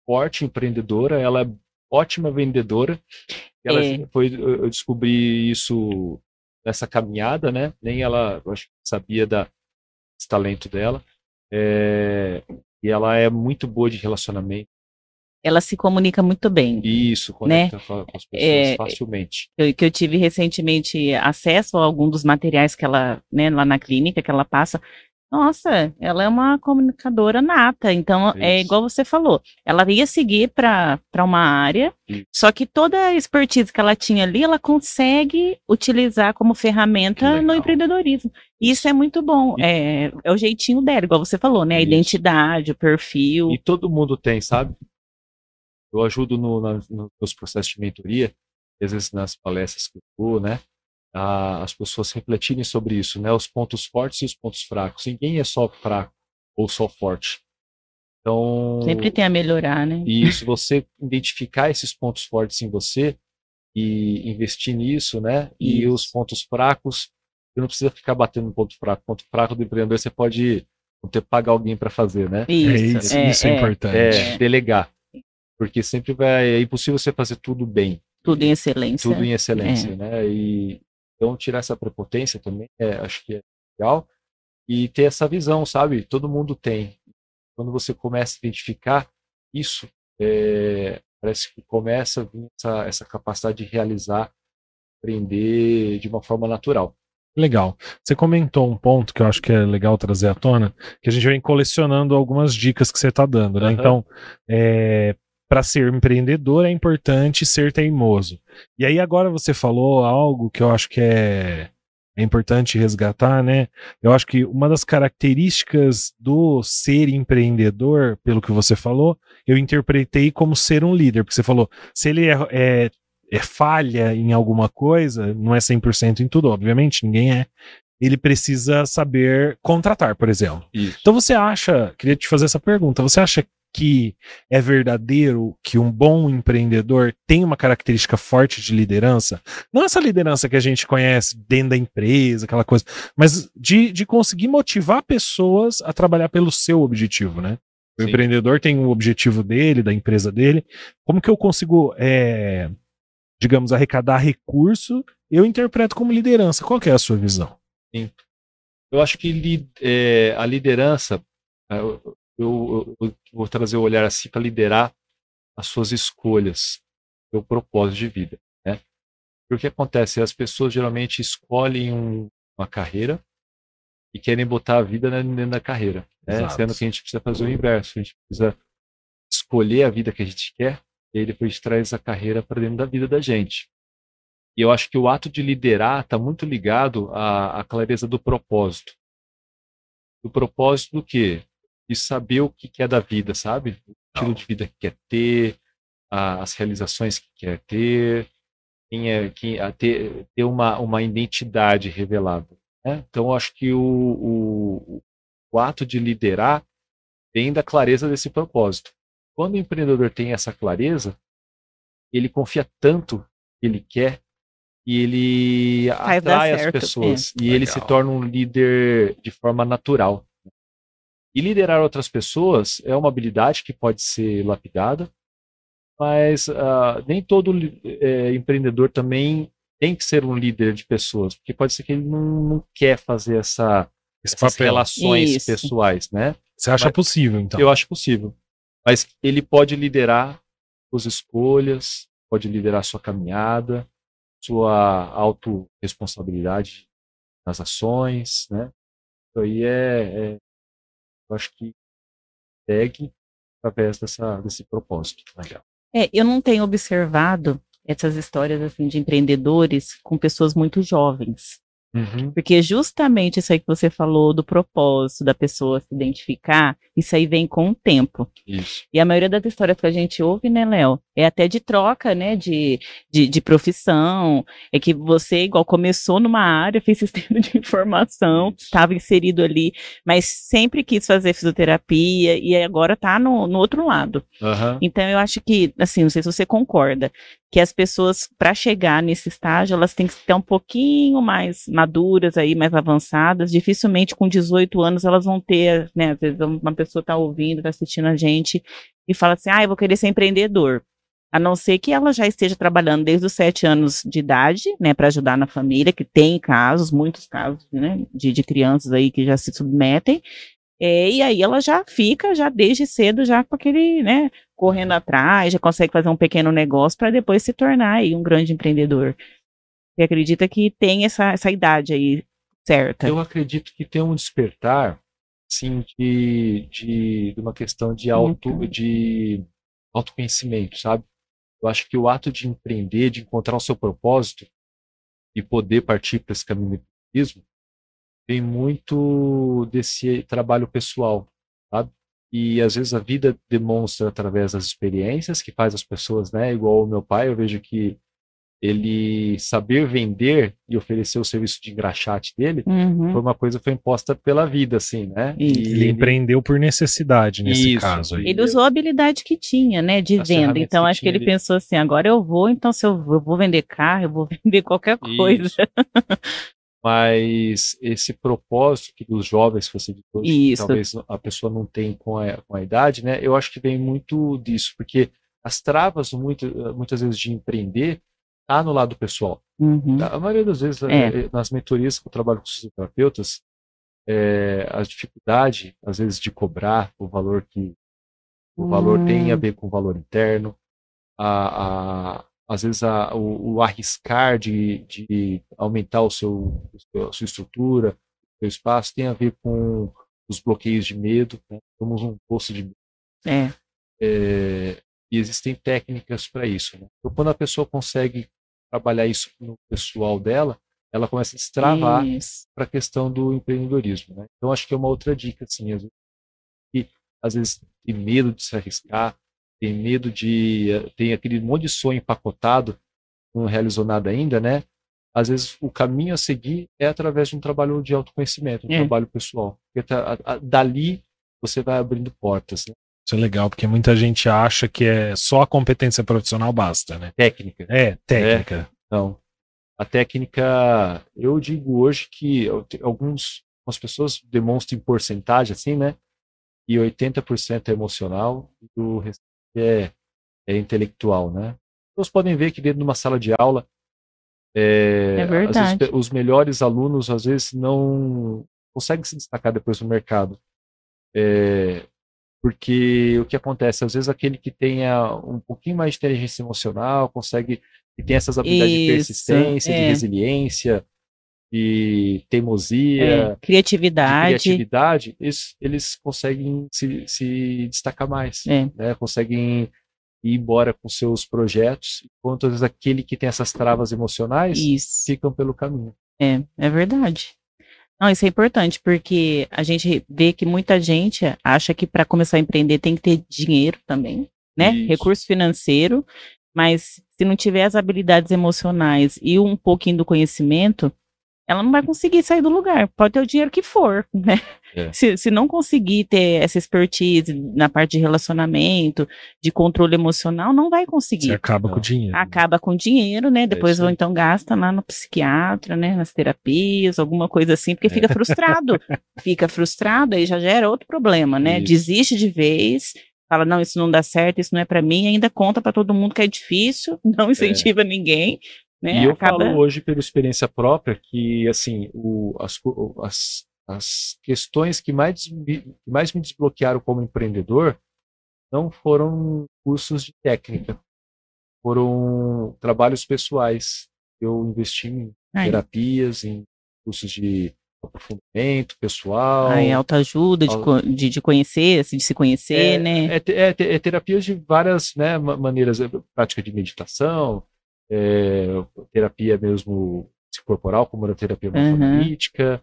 forte empreendedora, ela é ótima vendedora. Ela é. foi, eu descobri isso nessa caminhada, né? Nem ela, eu acho que sabia da, desse talento dela. É, e ela é muito boa de relacionamento. Ela se comunica muito bem. Isso, conecta né? com as pessoas é, facilmente. Eu, que eu tive recentemente acesso a algum dos materiais que ela, né, lá na clínica, que ela passa. Nossa, ela é uma comunicadora nata, então é Isso. é igual você falou. Ela ia seguir para uma área, Isso. só que toda a expertise que ela tinha ali, ela consegue utilizar como ferramenta no empreendedorismo. Isso é muito bom. É, é o jeitinho dela, igual você falou, né? A Isso. identidade, o perfil. E todo mundo tem, sabe? Eu ajudo no, na, nos processos de mentoria, às vezes nas palestras que eu vou, né? A, as pessoas refletirem sobre isso, né? Os pontos fortes e os pontos fracos. Ninguém é só fraco ou só forte. Então sempre tem a melhorar, né? E se você identificar esses pontos fortes em você e investir nisso, né? Isso. E os pontos fracos, você não precisa ficar batendo no ponto fraco. O ponto fraco do empreendedor você pode ter que pagar alguém para fazer, né? Isso, é isso, é, isso é, é importante. É, delegar. Porque sempre vai. É impossível você fazer tudo bem. Tudo em excelência. Tudo em excelência, é. né? E, então, tirar essa prepotência também, é, acho que é legal. E ter essa visão, sabe? Todo mundo tem. Quando você começa a identificar isso, é, parece que começa a vir essa, essa capacidade de realizar, aprender de uma forma natural. Legal. Você comentou um ponto que eu acho que é legal trazer à tona, que a gente vem colecionando algumas dicas que você está dando, né? Uhum. Então, é, para ser empreendedor é importante ser teimoso. E aí agora você falou algo que eu acho que é, é importante resgatar, né? Eu acho que uma das características do ser empreendedor, pelo que você falou, eu interpretei como ser um líder, porque você falou, se ele é, é, é falha em alguma coisa, não é 100% em tudo, obviamente, ninguém é, ele precisa saber contratar, por exemplo. Isso. Então você acha, queria te fazer essa pergunta, você acha que é verdadeiro que um bom empreendedor tem uma característica forte de liderança, não essa liderança que a gente conhece dentro da empresa, aquela coisa, mas de, de conseguir motivar pessoas a trabalhar pelo seu objetivo, né? O Sim. empreendedor tem um objetivo dele, da empresa dele. Como que eu consigo, é, digamos, arrecadar recurso? Eu interpreto como liderança. Qual é a sua visão? Sim. Eu acho que é, a liderança, é, eu, eu, vou trazer o olhar assim para liderar as suas escolhas, seu propósito de vida. Né? Porque o que acontece? As pessoas geralmente escolhem um, uma carreira e querem botar a vida dentro da carreira. Né? Sendo que a gente precisa fazer o inverso, a gente precisa escolher a vida que a gente quer e aí depois traz a carreira para dentro da vida da gente. E eu acho que o ato de liderar está muito ligado à, à clareza do propósito. Do propósito do quê? De saber o que quer da vida, sabe? O estilo de vida que quer ter, as realizações que quer ter, quem é, quem, a ter, ter uma, uma identidade revelada. Né? Então, acho que o, o, o ato de liderar vem da clareza desse propósito. Quando o empreendedor tem essa clareza, ele confia tanto que ele quer e ele Vai atrai as pessoas é. e Legal. ele se torna um líder de forma natural. E liderar outras pessoas é uma habilidade que pode ser lapidada, mas uh, nem todo é, empreendedor também tem que ser um líder de pessoas, porque pode ser que ele não, não quer fazer essa, essas relações Isso. pessoais, né? Você acha mas, possível, então? Eu acho possível. Mas ele pode liderar suas escolhas, pode liderar sua caminhada, sua autorresponsabilidade nas ações, né? Isso aí é, é eu acho que segue através dessa, desse propósito. Legal. É, eu não tenho observado essas histórias assim de empreendedores com pessoas muito jovens. Uhum. Porque justamente isso aí que você falou do propósito da pessoa se identificar, isso aí vem com o tempo. Isso. E a maioria das histórias que a gente ouve, né, Léo, é até de troca, né, de, de, de, profissão. É que você, igual, começou numa área, fez sistema de informação, estava inserido ali, mas sempre quis fazer fisioterapia e agora está no, no outro lado. Uhum. Então, eu acho que, assim, não sei se você concorda, que as pessoas, para chegar nesse estágio, elas têm que estar um pouquinho mais maduras aí, mais avançadas. Dificilmente com 18 anos elas vão ter, né? Às vezes uma pessoa está ouvindo, está assistindo a gente e fala assim, ah, eu vou querer ser empreendedor. A não ser que ela já esteja trabalhando desde os sete anos de idade, né, para ajudar na família, que tem casos, muitos casos, né, de, de crianças aí que já se submetem, é, e aí ela já fica, já desde cedo, já com aquele, né, correndo atrás, já consegue fazer um pequeno negócio para depois se tornar aí um grande empreendedor. Você acredita que tem essa, essa idade aí certa? Eu acredito que tem um despertar sim de, de, de uma questão de auto de autoconhecimento, sabe? Eu acho que o ato de empreender, de encontrar o seu propósito e poder partir para esse caminho do empreendedorismo, vem muito desse trabalho pessoal, sabe? E às vezes a vida demonstra através das experiências que faz as pessoas, né? Igual o meu pai, eu vejo que ele saber vender e oferecer o serviço de engraxate dele uhum. foi uma coisa que foi imposta pela vida, assim, né? E ele, ele empreendeu por necessidade nesse Isso. caso. Aí. Ele usou a habilidade que tinha, né, de As venda. Então que acho que ele, ele, pensou assim: agora eu vou, então se eu, eu vou vender carro, eu vou vender qualquer coisa. Mas esse propósito que dos jovens que você disse, talvez a pessoa não tem com a, com a idade, né? Eu acho que vem muito disso, porque as travas muito, muitas vezes de empreender está no lado pessoal. Uhum. A maioria das vezes, é. Eh, nas mentorias que eu trabalho com os terapeutas, é, a dificuldade, às vezes, de cobrar o valor que o uhum. valor tem a hum. ver com o valor interno, a, a às vezes a, o, o, arriscar de, de aumentar o seu, a sua estrutura, o seu espaço, tem a ver com os bloqueios de medo. Né? Somos um poço de medo. É. É, e existem técnicas para isso. Né? Então, quando a pessoa consegue trabalhar isso no pessoal dela, ela começa a destravar para a questão do empreendedorismo. Né? Então, acho que é uma outra dica, assim, às vezes, que às vezes tem medo de se arriscar, tem medo de. tem aquele monte de sonho empacotado, não realizou nada ainda, né? Às vezes o caminho a seguir é através de um trabalho de autoconhecimento, um é. trabalho pessoal. Porque tá, a, a, dali você vai abrindo portas. Né? Isso é legal, porque muita gente acha que é só a competência profissional basta, né? Técnica. É, técnica. É, então, a técnica, eu digo hoje que alguns, algumas pessoas demonstram em porcentagem, assim, né? E 80% é emocional e o restante é, é intelectual, né? Vocês podem ver que dentro de uma sala de aula, é, é verdade. Vezes, os melhores alunos às vezes não conseguem se destacar depois no mercado. É, porque o que acontece, às vezes aquele que tenha um pouquinho mais de inteligência emocional, consegue, que tem essas habilidades Isso, de persistência, é. de resiliência, de teimosia, é, criatividade, de criatividade eles, eles conseguem se, se destacar mais, é. né? conseguem ir embora com seus projetos, enquanto às vezes aquele que tem essas travas emocionais Isso. ficam pelo caminho. É, é verdade. Não, isso é importante, porque a gente vê que muita gente acha que para começar a empreender tem que ter dinheiro também, né? Isso. Recurso financeiro, mas se não tiver as habilidades emocionais e um pouquinho do conhecimento, ela não vai conseguir sair do lugar. Pode ter o dinheiro que for, né? É. Se, se não conseguir ter essa expertise na parte de relacionamento, de controle emocional, não vai conseguir. Você acaba com o dinheiro. Acaba com o dinheiro, né? É Depois é ou então gasta lá no psiquiatra, né? Nas terapias, alguma coisa assim, porque fica é. frustrado. fica frustrado, aí já gera outro problema, né? Isso. Desiste de vez, fala, não, isso não dá certo, isso não é para mim, ainda conta para todo mundo que é difícil, não incentiva é. ninguém, né? E eu Acaba... falo hoje pela experiência própria que, assim, o, as, as, as questões que mais, que mais me desbloquearam como empreendedor não foram cursos de técnica, foram trabalhos pessoais. Eu investi em Ai. terapias, em cursos de aprofundamento pessoal. Ai, autoajuda, de, de, de conhecer, assim, de se conhecer, é, né? É, é, é, terapias de várias né, maneiras, é, prática de meditação, é, terapia mesmo corporal, como a terapia morfolítica, uhum.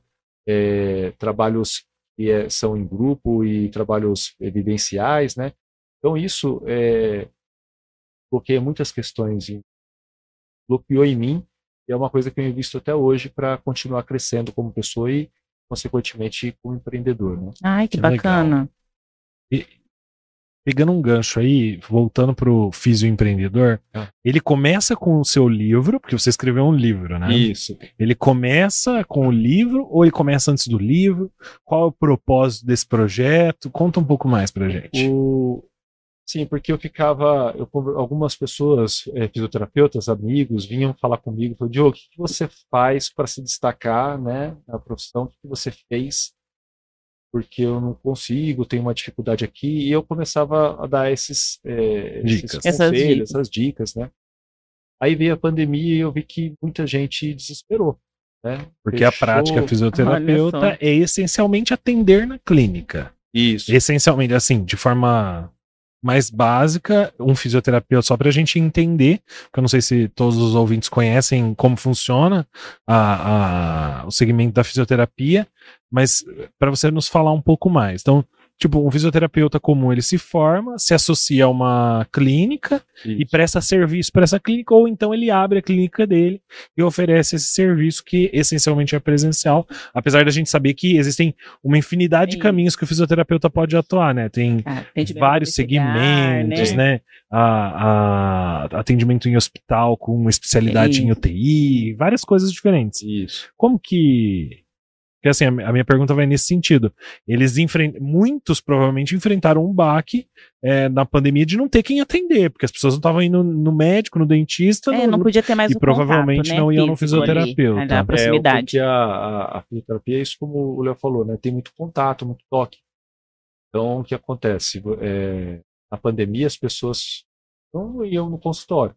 é, trabalhos que é, são em grupo e trabalhos evidenciais, né? Então isso é, bloqueia muitas questões, e bloqueou em mim e é uma coisa que eu invisto até hoje para continuar crescendo como pessoa e, consequentemente, como empreendedor. Né? Ai, que, que bacana. E, pegando um gancho aí, voltando pro Físio Empreendedor, ah. ele começa com o seu livro, porque você escreveu um livro, né? Isso. Ele começa com o livro ou ele começa antes do livro? Qual é o propósito desse projeto? Conta um pouco mais pra gente. O... Sim, porque eu ficava, eu, algumas pessoas, é, fisioterapeutas, amigos, vinham falar comigo, falaram, Diogo, o que você faz para se destacar, né, na profissão? O que você fez porque eu não consigo, tenho uma dificuldade aqui, e eu começava a dar esses, é, dicas. esses essas conselhos, dicas. essas dicas, né? Aí veio a pandemia e eu vi que muita gente desesperou. Né? Porque Fechou. a prática fisioterapeuta é essencialmente atender na clínica. Isso. Essencialmente, assim, de forma mais básica, um fisioterapeuta, só para a gente entender, porque eu não sei se todos os ouvintes conhecem como funciona a, a o segmento da fisioterapia, mas para você nos falar um pouco mais. Então, Tipo, um fisioterapeuta comum, ele se forma, se associa a uma clínica Isso. e presta serviço para essa clínica, ou então ele abre a clínica dele e oferece esse serviço que essencialmente é presencial, apesar da gente saber que existem uma infinidade Sim. de caminhos que o fisioterapeuta pode atuar, né? Tem ah, vários segmentos, né? né? A, a, atendimento em hospital com especialidade Sim. em UTI, várias coisas diferentes. Isso. Como que porque assim, a, minha pergunta vai nesse sentido. Eles muitos provavelmente enfrentaram um baque é, na pandemia de não ter quem atender, porque as pessoas não estavam indo no médico, no dentista. É, no, não podia ter mais E provavelmente contato, né, não iam no fisioterapeuta. Ali, na proximidade. É, a, a, a fisioterapia é isso como o Léo falou, né? Tem muito contato, muito toque. Então, o que acontece? É, na pandemia, as pessoas não iam no consultório.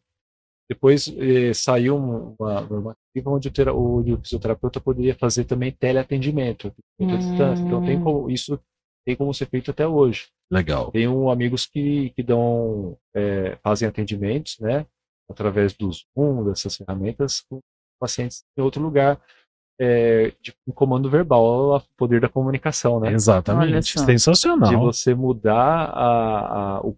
Depois eh, saiu uma normativa onde o, o, fisioterapeuta poderia fazer também teleatendimento hum. Então tem como, isso tem como ser feito até hoje. Legal. Tenho amigos que, que dão, é, fazem atendimentos, né, através dos Zoom, dessas ferramentas, com pacientes em outro lugar, é, de um comando verbal, o poder da comunicação, né? Exatamente. Sensacional. De você mudar a, a, o,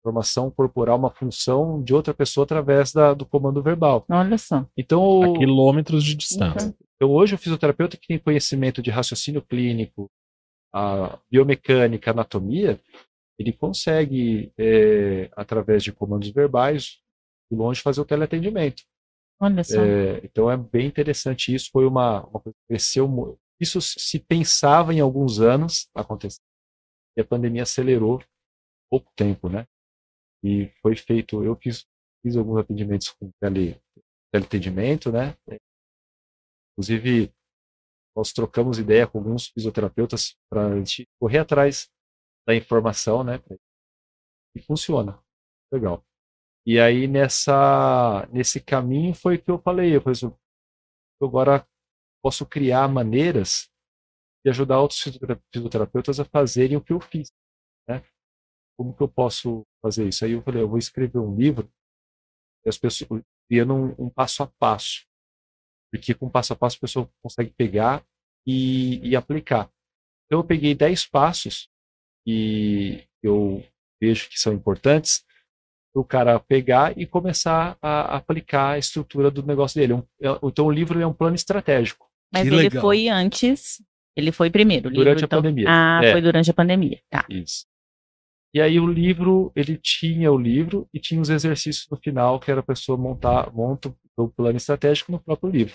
informação corporal, uma função de outra pessoa através da, do comando verbal. Olha só. Então, a quilômetros de distância. Então, hoje o fisioterapeuta que tem conhecimento de raciocínio clínico, a biomecânica, anatomia, ele consegue, é, através de comandos verbais, de longe fazer o teleatendimento. Olha só. É, então é bem interessante isso. Foi uma, uma coisa que cresceu. Isso se pensava em alguns anos acontecer. E a pandemia acelerou pouco tempo, né? E foi feito, eu fiz, fiz alguns atendimentos com tele, teleatendimento, né? Inclusive, nós trocamos ideia com alguns fisioterapeutas para a gente correr atrás da informação, né? E funciona. Legal. E aí, nessa, nesse caminho, foi que eu falei, eu, falei, eu agora posso criar maneiras de ajudar outros fisioterapeutas a fazerem o que eu fiz, né? Como que eu posso fazer isso? Aí eu falei, eu vou escrever um livro e as pessoas criando um, um passo a passo, porque com passo a passo a pessoa consegue pegar e, e aplicar. Então eu peguei 10 passos e eu vejo que são importantes para o cara pegar e começar a aplicar a estrutura do negócio dele. É, então o livro é um plano estratégico. Mas que ele legal. foi antes, ele foi primeiro. Durante livro, a então... pandemia. Ah, é. foi durante a pandemia. Tá. Isso. E aí o livro, ele tinha o livro e tinha os exercícios no final, que era a pessoa montar, monta o plano estratégico no próprio livro.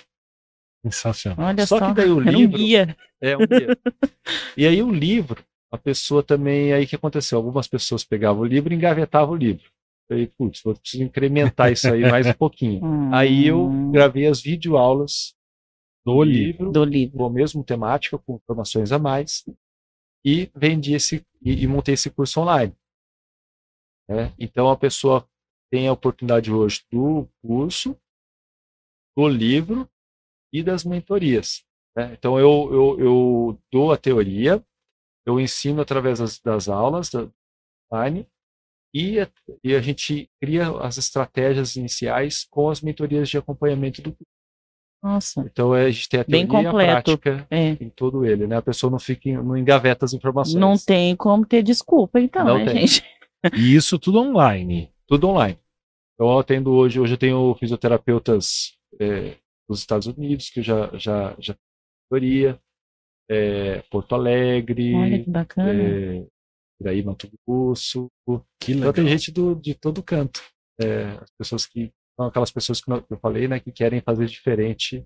Sensacional. Olha só, só que daí o livro. Um guia. É um guia. e aí o livro, a pessoa também, aí que aconteceu? Algumas pessoas pegavam o livro e engavetavam o livro. Eu falei, putz, vou preciso incrementar isso aí mais um pouquinho. Hum. Aí eu gravei as videoaulas do livro, do livro, com a mesma temática, com informações a mais, e vendi esse e, e montei esse curso online. Né? Então a pessoa tem a oportunidade hoje do curso, do livro e das mentorias. Né? Então eu, eu, eu, dou a teoria, eu ensino através das, das aulas da online e a, e a gente cria as estratégias iniciais com as mentorias de acompanhamento do curso. Nossa. Então é, a gente tem a teoria Bem completo. e a prática é. em todo ele, né? A pessoa não fica, não engaveta as informações. Não tem como ter desculpa, então, não né, tem. gente? E isso tudo online. Tudo online. Então eu atendo hoje, hoje eu tenho fisioterapeutas é, dos Estados Unidos, que eu já, já, já teoria, é, Porto Alegre, Olha que bacana. É, Iraí, Mato Grosso. Que legal. Então tem gente do, de todo canto. É, as pessoas que são aquelas pessoas que eu falei, né, que querem fazer diferente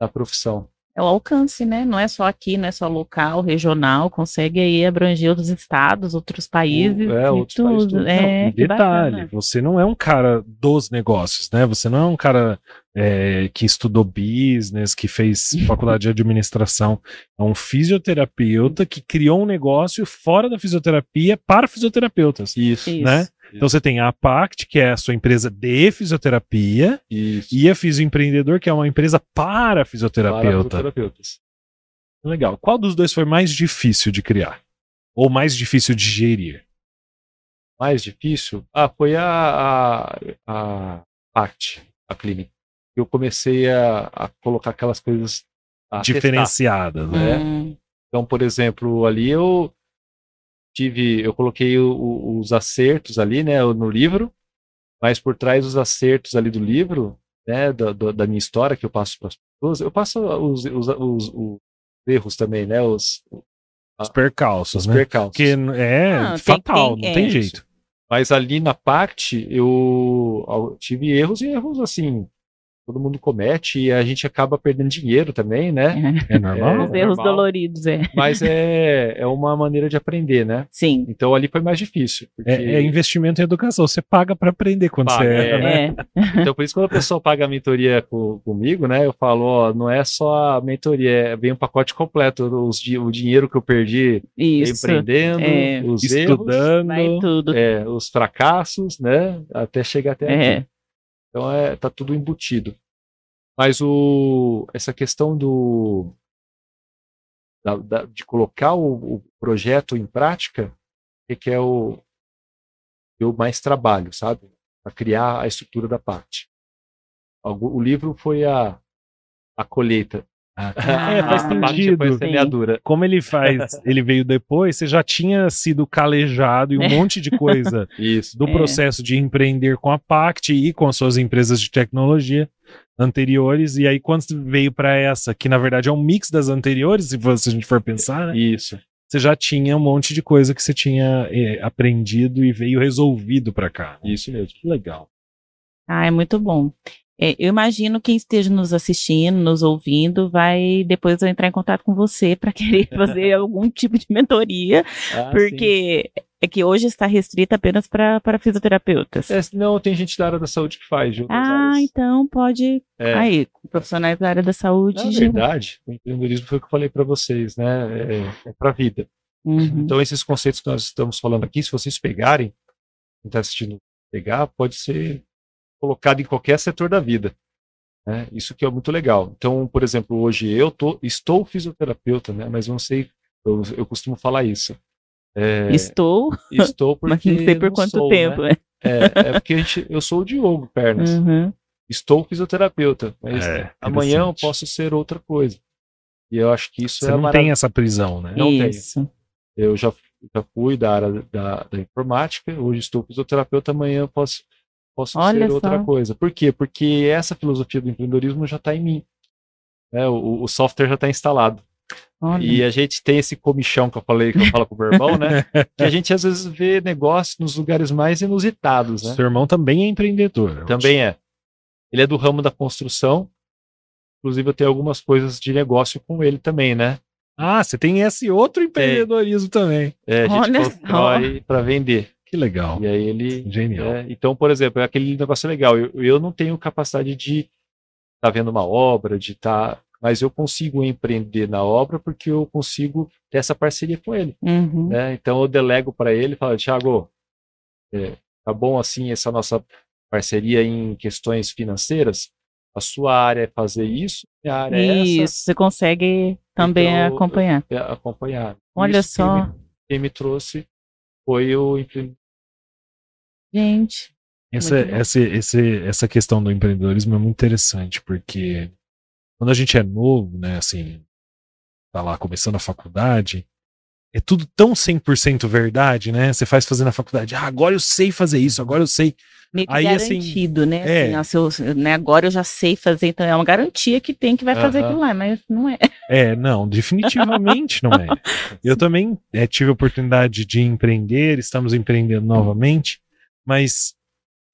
na profissão. É o alcance, né? Não é só aqui, não é só local, regional, consegue aí abranger outros estados, outros países. É, outros tudo. países. Tudo. É, não, detalhe, bacana. você não é um cara dos negócios, né? Você não é um cara é, que estudou business, que fez faculdade de administração. É um fisioterapeuta que criou um negócio fora da fisioterapia para fisioterapeutas. Isso. Né? Então você tem a Pact, que é a sua empresa de fisioterapia, Isso. e a Fisioempreendedor, que é uma empresa para fisioterapeuta. Para fisioterapeutas. Legal. Qual dos dois foi mais difícil de criar? Ou mais difícil de gerir? Mais difícil? Ah, foi a, a, a Pact, a clínica. Eu comecei a, a colocar aquelas coisas testar. Diferenciadas, né? Hum, Então, por exemplo, ali eu tive, eu coloquei o- o- os acertos ali, né, no livro, mas por trás dos acertos ali do livro, né, da, da- da minha história que eu passo para as pessoas, eu passo os, os, os- os erros também, né, os, Os percalços, os né? percalços. Porque é Ah, tem- fatal, tem- não é. tem jeito. Mas ali na parte eu, eu tive erros e erros assim, todo mundo comete e a gente acaba perdendo dinheiro também, né? É normal? Os erros normal. doloridos, é. Mas é, é uma maneira de aprender, né? Sim. Então ali foi mais difícil. porque- É, é investimento em educação. Você paga pra aprender quando Paga, você é. erra, né? É. Então, por isso, quando a pessoa paga a mentoria co- comigo, né? Eu falo, ó, não é só a mentoria, é- vem um pacote completo. Os, o dinheiro que eu perdi Isso. empreendendo, é. os erros, Estudando. Vai tudo. é, os fracassos, né? Até chegar até É. aqui. Então, é, tá tudo embutido. Mas o, essa questão do da- da- de colocar o, o projeto em prática é que é o eu mais trabalho, sabe? Para criar a estrutura da parte. O livro foi a, a colheita. É, faz Ah, a parte sentido. semeadura. Como ele faz, ele veio depois, você já tinha sido calejado e um É. monte de coisa Isso. do É. processo de empreender com a Pact e com as suas empresas de tecnologia anteriores. E aí, quando você veio para essa, que na verdade é um mix das anteriores, se você- se a gente for pensar, né? Isso. Você já tinha um monte de coisa que você tinha eh, aprendido e veio resolvido para cá. Isso mesmo. Que legal. Ah, é muito bom. É, eu imagino quem esteja nos assistindo, nos ouvindo, vai depois entrar em contato com você para querer fazer algum tipo de mentoria, Ah, porque é que hoje está restrita apenas para fisioterapeutas. sim. É, não, tem gente da área da saúde que faz. Ah, então pode. É. Aí, profissionais da área da saúde. Na verdade, o empreendedorismo foi o que eu falei para vocês, né? É, é para a vida. Uhum. Então, esses conceitos que nós estamos falando aqui, se vocês pegarem, quem está assistindo pegar, pode ser colocado em qualquer setor da vida. né? Isso que é muito legal. Então, por exemplo, hoje eu tô, estou fisioterapeuta, né? mas não sei, eu, eu costumo falar isso. É, Estou, estou porque mas não sei por quanto sou, tempo. Né? É, é porque a gente, eu sou o Diogo Pernas. Uhum. Estou fisioterapeuta, mas É, amanhã eu posso ser outra coisa. E eu acho que isso Você é não marav- tem essa prisão, né? Não tem. Isso. Eu já, já fui da área da, da informática, hoje estou fisioterapeuta, amanhã eu posso, posso Olha ser outra só. coisa. Por quê? Porque essa filosofia do empreendedorismo já está em mim. né? O, o software já está instalado. Olha. E a gente tem esse comichão que eu falei, que eu falo com o meu irmão, né? que a gente às vezes vê negócio nos lugares mais inusitados, né? Seu irmão também é empreendedor. Também é. Ele é do ramo da construção. Inclusive, eu tenho algumas coisas de negócio com ele também, né? Ah, você tem esse outro empreendedorismo também. É, a gente Olha constrói para vender. Que legal. E aí ele. Genial. é, então, por exemplo, é aquele negócio legal. Eu, eu não tenho capacidade de estar tá vendo uma obra, de estar. mas eu consigo empreender na obra porque eu consigo ter essa parceria com ele. Uhum. né? Então eu delego para ele e falo, Thiago, é, tá bom assim essa nossa parceria em questões financeiras? A sua área é fazer isso, minha área é Isso, essa, você consegue também Então, acompanhar. é acompanhar. Olha Isso quem só, me- Quem me trouxe foi o empre- gente. Essa, essa, esse, essa questão do empreendedorismo é muito interessante, porque quando a gente é novo, né, assim, tá lá começando a faculdade, é tudo tão 100% verdade, né? Você faz fazendo a faculdade, ah, agora eu sei fazer isso, agora eu sei. Meio que Aí, assim, garantido, né? é. Assim, eu- né? Agora eu já sei fazer, então é uma garantia que tem que vai fazer Aham. aquilo lá, mas não é. É, não, definitivamente não é. Eu também é, tive a oportunidade de empreender, estamos empreendendo novamente, mas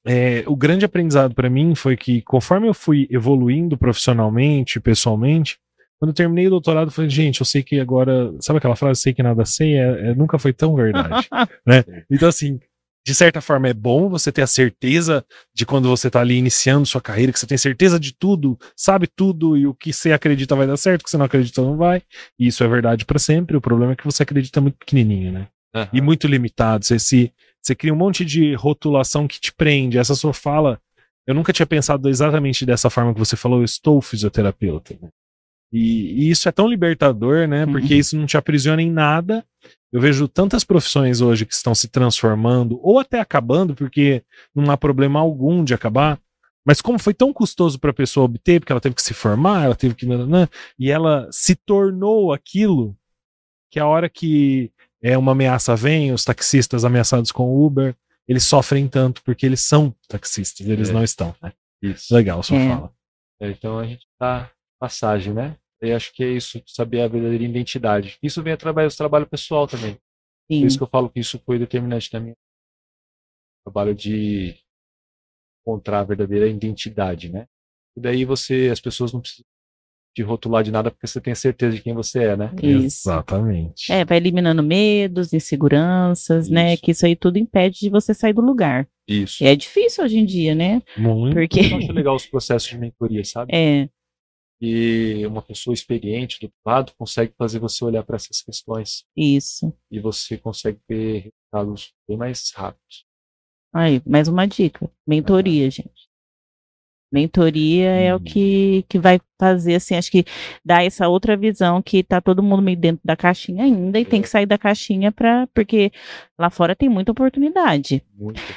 é, o grande aprendizado para mim foi que conforme eu fui evoluindo profissionalmente, pessoalmente, quando eu terminei o doutorado, eu falei, gente, eu sei que agora, sabe aquela frase, sei que nada sei, é, é, nunca foi tão verdade, né? Então assim, de certa forma é bom você ter a certeza de quando você tá ali iniciando sua carreira, que você tem certeza de tudo, sabe tudo e o que você acredita vai dar certo, o que você não acredita não vai. E isso é verdade para sempre. O problema é que você acredita muito pequenininho, né? Uhum. e muito limitado. Você, se, você cria um monte de rotulação que te prende. Essa sua fala, eu nunca tinha pensado exatamente dessa forma que você falou, eu estou fisioterapeuta. E, e isso é tão libertador, né? Uhum. Porque isso não te aprisiona em nada. Eu vejo tantas profissões hoje que estão se transformando, ou até acabando, porque não há problema algum de acabar. Mas como foi tão custoso para a pessoa obter, porque ela teve que se formar, ela teve que. Né, e ela se tornou aquilo que a hora que é uma ameaça vem, os taxistas ameaçados com Uber, eles sofrem tanto porque eles são taxistas, eles é. não estão. Né? Isso. Legal, só é. fala. É, então a gente tá passagem, né? E acho que é isso, saber a verdadeira identidade. Isso vem através do trabalho pessoal também. Sim. Por isso que eu falo que isso foi determinante também. Trabalho de encontrar a verdadeira identidade, né? E daí você, as pessoas não precisam te rotular de nada porque você tem certeza de quem você é, né? Isso. Exatamente. É, vai eliminando medos, inseguranças, né? isso. né? Que isso aí tudo impede de você sair do lugar. Isso. E é difícil hoje em dia, né? Muito. Porque... Eu acho legal os processos de mentoria, sabe? É. E uma pessoa experiente do lado consegue fazer você olhar para essas questões. Isso. E você consegue ter resultados bem mais rápidos. Aí, mais uma dica. Mentoria, gente. Mentoria é o uhum. que, que vai fazer, assim, acho que dá essa outra visão que tá todo mundo meio dentro da caixinha ainda e é. tem que sair da caixinha para porque lá fora tem muita oportunidade.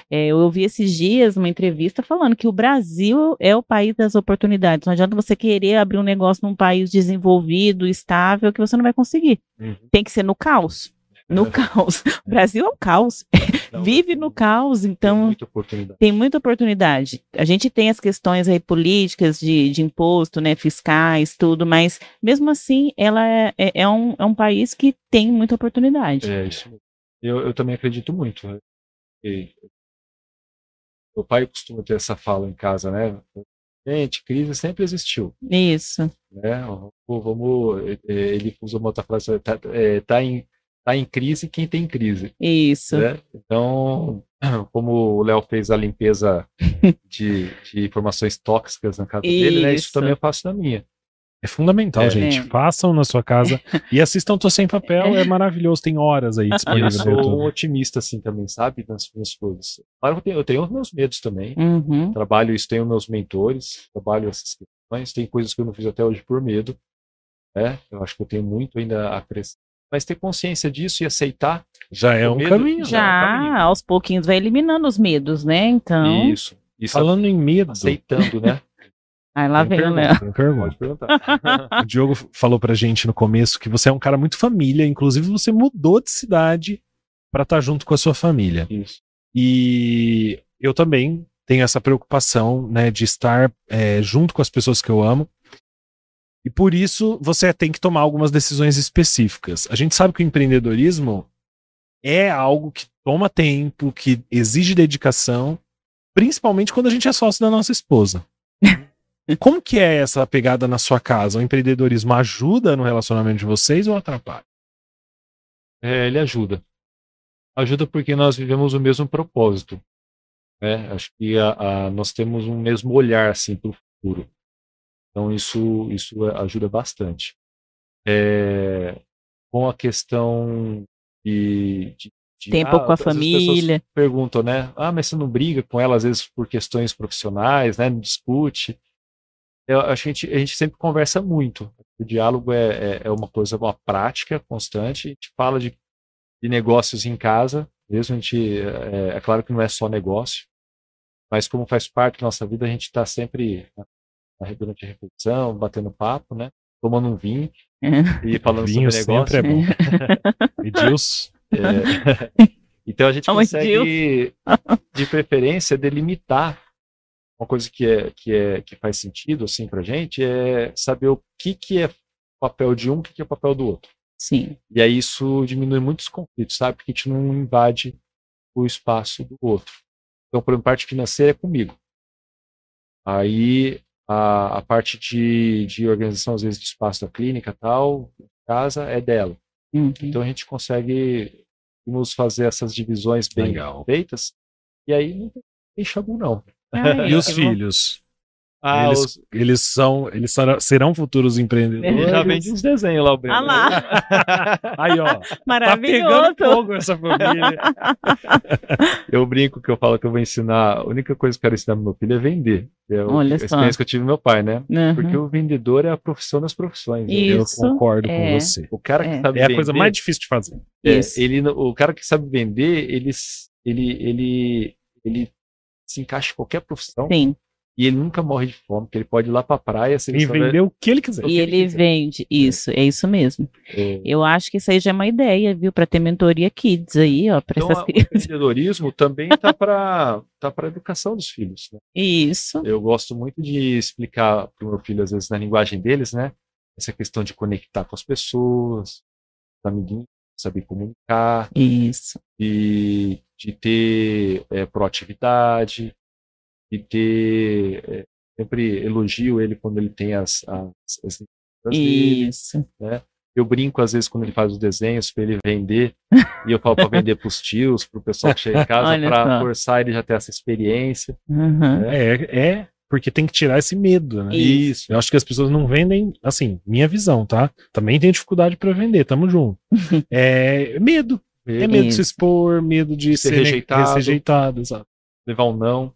É, eu ouvi esses dias uma entrevista falando que o Brasil é o país das oportunidades. Não adianta você querer abrir um negócio num país desenvolvido, estável, que você não vai conseguir. Uhum. Tem que ser no caos no caos. O Brasil é um caos. Não, Vive no caos, então. Tem muita oportunidade. Tem muita oportunidade. A gente tem as questões aí políticas de, de imposto, né, fiscais, tudo, mas mesmo assim, ela é, é, é um, é um país que tem muita oportunidade. É isso. Eu, eu também acredito muito. Né? E, meu pai costuma ter essa fala em casa, né? Gente, crise sempre existiu. Isso. Né? Vamos, ele usa uma outra frase, tá, é, tá em está em crise quem tem crise. Isso. Né? Então, como o Léo fez a limpeza de, de, informações tóxicas na casa isso. dele, né? Isso também eu faço na minha. É fundamental, é, gente. É. Façam na sua casa e assistam Tô Sem Papel, é maravilhoso, tem horas aí disponíveis. Eu sou um otimista, assim, também, sabe? Nas minhas coisas. Claro que eu tenho, eu tenho os meus medos também. Uhum. Trabalho isso, tenho meus mentores, trabalho essas questões, tem coisas que eu não fiz até hoje por medo. Né? Eu acho que eu tenho muito ainda a crescer mas ter consciência disso e aceitar já é um medo, caminho. Já, é um caminho. aos pouquinhos vai eliminando os medos, né? Então. Isso. isso Falando em medo. Aceitando, né? Aí lá vem o Léo. o Diogo falou pra gente no começo que você é um cara muito família, inclusive você mudou de cidade para estar tá junto com a sua família. Isso. E eu também tenho essa preocupação, né, de estar é, junto com as pessoas que eu amo. E por isso você tem que tomar algumas decisões específicas. A gente sabe que o empreendedorismo é algo que toma tempo, que exige dedicação, principalmente quando a gente é sócio da nossa esposa. Como que é essa pegada na sua casa? O empreendedorismo ajuda no relacionamento de vocês ou atrapalha? É, ele ajuda. Ajuda porque nós vivemos o mesmo propósito. Né? Acho que a, a, nós temos um mesmo olhar assim, para o futuro. Então, isso, isso ajuda bastante. É, com a questão de, de, tempo ah, com a família. Perguntam, né? Ah, mas você não briga com ela às vezes por questões profissionais, né? Não discute. Eu, a, gente, a gente sempre conversa muito. O diálogo é, é, é uma coisa, uma prática constante. A gente fala de, de negócios em casa, mesmo a gente. É, é claro que não é só negócio, mas como faz parte da nossa vida, a gente está sempre durante a refeição, batendo papo, né? Tomando um vinho é. e falando vinho sobre negócio. é bom. e Deus. É. Então a gente consegue, de preferência, delimitar uma coisa que é que é que faz sentido assim para gente é saber o que que é papel de um, o que que é papel do outro. Sim. E aí isso diminui muitos conflitos, sabe? Porque a gente não invade o espaço do outro. Então, por exemplo, parte financeira é comigo. Aí a, a parte de, de organização, às vezes, de espaço da clínica tal, casa, é dela. Uhum. Então a gente consegue nos fazer essas divisões bem Legal. feitas, e aí não tem chabu, não. Ah, e os filhos? Ah, eles, os... eles, são, eles serão futuros empreendedores. Já vende uns desenhos lá, o Breno. Ah lá. Aí, ó. Maravilhoso. Tá pegando fogo essa família. eu brinco que eu falo que eu vou ensinar. A única coisa que eu quero ensinar pro meu filho é vender. É Olha a experiência que eu tive com meu pai, né? Uhum. Porque o vendedor é a profissão das profissões. Isso, eu concordo é, com você. O cara que é. sabe é a coisa mais difícil de fazer. É, ele, o cara que sabe vender, ele, ele, ele, ele se encaixa em qualquer profissão. Sim e ele nunca morre de fome, porque ele pode ir lá pra praia e vender o que ele quiser. E ele, quiser. vende, isso, é isso mesmo. É. Eu acho que isso aí já é uma ideia, viu, para ter mentoria kids aí, ó, para então, essas crianças. O empreendedorismo também tá para tá para educação dos filhos. Né? Isso. Eu gosto muito de explicar para o meu filho, às vezes, na linguagem deles, né? Essa questão de conectar com as pessoas, os amiguinhos, saber comunicar. Isso. E de ter é, proatividade, e ter é, sempre elogio ele quando ele tem as, as, as Isso. Dele, né? Eu brinco às vezes quando ele faz os desenhos para ele vender e eu falo para vender para os tios, para o pessoal que chega em casa para forçar ele já ter essa experiência. Uhum. Né? É, é porque tem que tirar esse medo, né? Isso. Eu acho que as pessoas não vendem, assim, minha visão, tá? Também tem dificuldade para vender, tamo junto. é medo. É medo Isso. de se expor, medo de ser, ser rejeitado, rejeitado exato. levar um não.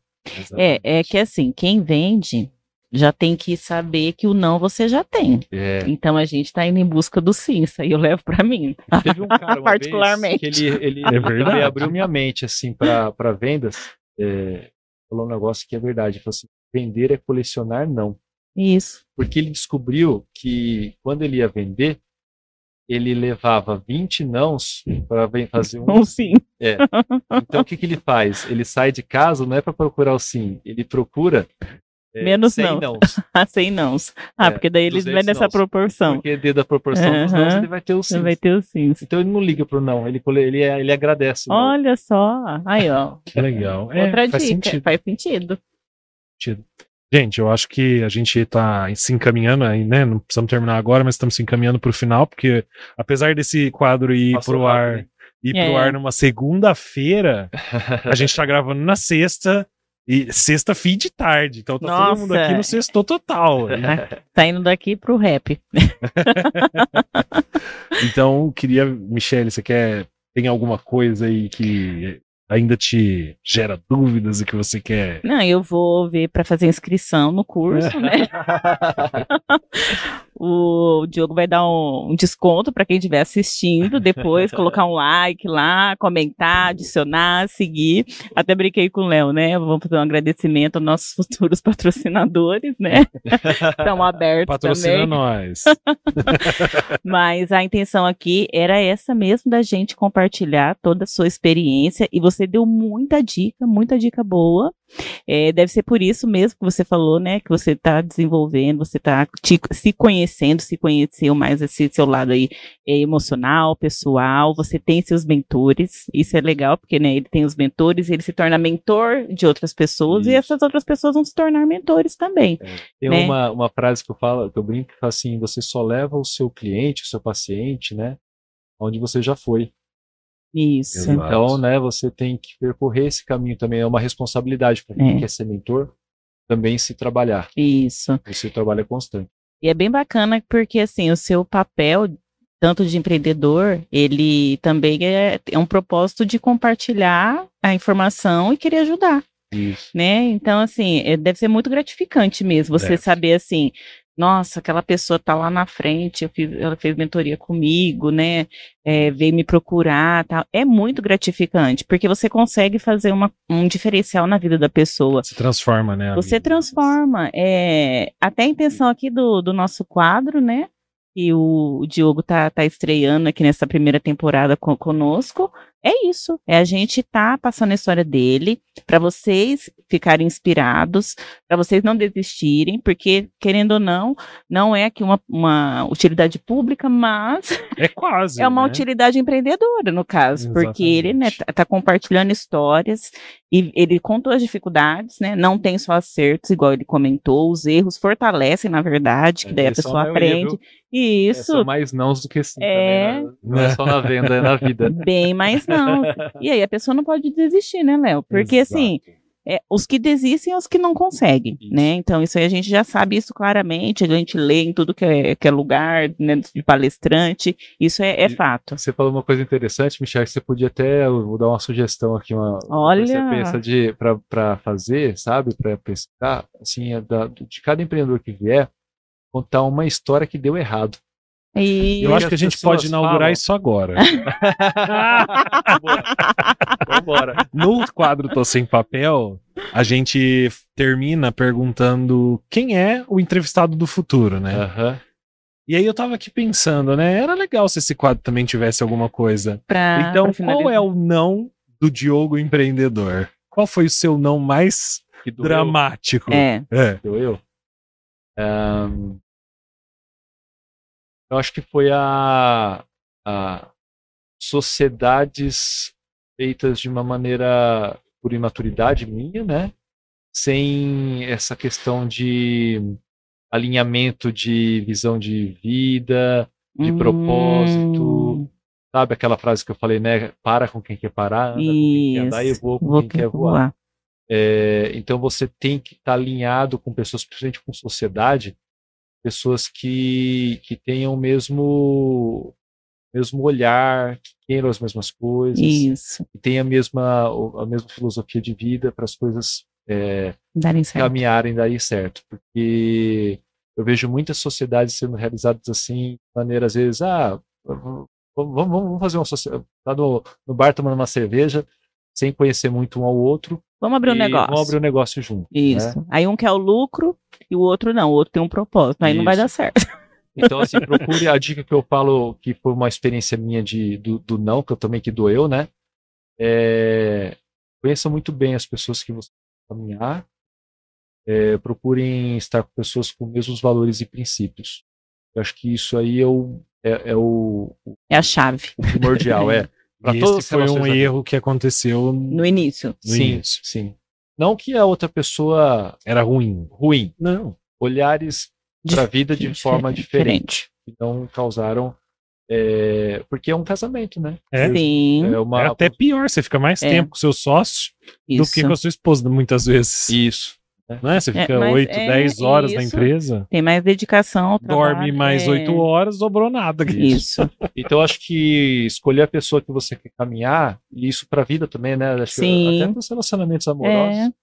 É, é que assim, quem vende já tem que saber que o não você já tem. É. Então a gente está indo em busca do sim, isso aí eu levo para mim. Teve um cara particularmente. que ele, ele, é ele abriu minha mente assim para vendas. É, falou um negócio que é verdade. Falou assim, vender é colecionar não. Isso. Porque ele descobriu que quando ele ia vender, ele levava 20 nãos para fazer um, um sim. É. Então o que, que ele faz? Ele sai de casa, não é para procurar o sim, ele procura é, Menos 100 não. nãos. Ah, 100 nãos. Ah, é, porque daí ele vai nessa nãos. proporção. Porque dentro da proporção uhum. dos nãos ele vai ter o sim. Ele vai ter o sim. Então ele não liga pro não, ele, ele, ele agradece. Olha só. Aí, ó. Que legal. Outra é, dica. Faz sentido. Faz sentido. sentido. Gente, eu acho que a gente está se encaminhando aí, né? Não precisamos terminar agora, mas estamos se encaminhando para o final, porque apesar desse quadro ir Passou pro ar, rápido, ir é. pro ar numa segunda-feira, a gente está gravando na sexta. E sexta fim de tarde, então tá Nossa. todo mundo aqui no sexto total. Né? tá indo daqui pro rap. então, queria, Michele, você quer tem alguma coisa aí que ainda te gera dúvidas e que você quer. Não, eu vou ver para fazer inscrição no curso, né? o Diogo vai dar um, um desconto para quem estiver assistindo, depois colocar um like lá, comentar, adicionar, seguir. Até brinquei com o Léo, né? Vamos fazer um agradecimento aos nossos futuros patrocinadores, né? Estão abertos Patrocina também. nós. Mas a intenção aqui era essa mesmo da gente compartilhar toda a sua experiência e você deu muita dica, muita dica boa. É, deve ser por isso mesmo que você falou, né? Que você está desenvolvendo, você está se conhecendo, se conheceu mais esse seu lado aí é, emocional, pessoal. Você tem seus mentores, isso é legal, porque né, ele tem os mentores, ele se torna mentor de outras pessoas isso. e essas outras pessoas vão se tornar mentores também. É. Tem né? uma, uma frase que eu falo, que eu brinco, que fala assim: você só leva o seu cliente, o seu paciente, né? Onde você já foi. Isso. Exato. Então, né, você tem que percorrer esse caminho também. É uma responsabilidade para quem é. quer ser mentor também se trabalhar. Isso. Esse trabalho é constante. E é bem bacana porque, assim, o seu papel, tanto de empreendedor, ele também é, é um propósito de compartilhar a informação e querer ajudar. Isso. Né? Então, assim, é, deve ser muito gratificante mesmo você deve. saber assim, nossa, aquela pessoa tá lá na frente, fiz, ela fez mentoria comigo, né? É, veio me procurar, tal. É muito gratificante, porque você consegue fazer uma, um diferencial na vida da pessoa. Se transforma, né? Você transforma. É, até a intenção aqui do, do nosso quadro, né? Que o, o Diogo tá, tá estreando aqui nessa primeira temporada com, conosco, é isso. É a gente tá passando a história dele para vocês ficarem inspirados, para vocês não desistirem, porque querendo ou não, não é aqui uma, uma utilidade pública, mas é quase. é uma né? utilidade empreendedora no caso, Exatamente. porque ele né, tá, tá, compartilhando histórias e ele contou as dificuldades, né? Não tem só acertos, igual ele comentou, os erros fortalecem na verdade, que daí a pessoa aprende. Isso. É, mais não do que sim. É... Também, né? Não é só na venda, é na vida. Bem mais não. E aí a pessoa não pode desistir, né, Léo? Porque Exato. assim, é, os que desistem os que não conseguem, isso. né? Então, isso aí a gente já sabe isso claramente, a gente lê em tudo que é, que é lugar, né, de palestrante, isso é, é fato. Você falou uma coisa interessante, Michel, que você podia até, vou dar uma sugestão aqui, uma, Olha. você pensa de, para fazer, sabe, para pesquisar, assim, é da, de cada empreendedor que vier, contar uma história que deu errado. E... Eu acho que a gente pode inaugurar falam... isso agora. Vambora. No quadro Tô Sem Papel, a gente termina perguntando quem é o entrevistado do futuro, né? Uhum. E aí eu tava aqui pensando, né? Era legal se esse quadro também tivesse alguma coisa. Pra, então, pra qual é o não do Diogo empreendedor? Qual foi o seu não mais dramático? É. é. Doeu? Um, eu acho que foi a, a sociedades feitas de uma maneira por imaturidade minha, né? Sem essa questão de alinhamento de visão de vida, de hum. propósito. Sabe aquela frase que eu falei, né? Para com quem quer parar, anda com quem quer andar e voa com Vou quem quer voar. voar. É, então você tem que estar tá alinhado com pessoas, principalmente com sociedade, pessoas que, que tenham o mesmo, mesmo olhar, que queiram as mesmas coisas, Isso. que tenham a mesma, a mesma filosofia de vida para as coisas é, darem caminharem daí certo. Porque eu vejo muitas sociedades sendo realizadas assim, de maneira às vezes, ah, vamos, vamos, vamos fazer uma sociedade, tá no, no bar tomando uma cerveja, sem conhecer muito um ao outro, Vamos abrir um negócio. Vamos abrir um negócio junto. Isso. Né? Aí um quer o lucro e o outro não. O outro tem um propósito. Aí Isso. não vai dar certo. Então, assim, procure a dica que eu falo, que foi uma experiência minha de, do, do não, que eu também que doeu, né? É, conheça muito bem as pessoas que você vai caminhar. É, procurem estar com pessoas com os mesmos valores e princípios. Eu acho que isso aí é o. É, é o, é a chave. O primordial, é. Pra e esse foi um erro que aconteceu no início. No sim, início. sim. Não que a outra pessoa era ruim. Ruim. Não. Olhares para a vida de forma diferente. Que não causaram. É, porque é um casamento, né? É, sim. É, uma... é até pior, você fica mais é. tempo com seu sócio Isso. do que com a sua esposa, muitas vezes. Isso. Né? Você é, fica é, 8, 10 horas na empresa. Tem mais dedicação ao trabalho. Dorme mais é... 8 horas, sobrou nada. Isso. então, acho que escolher a pessoa que você quer caminhar, e isso para a vida também, né? Acho Sim. até nos relacionamentos amorosos.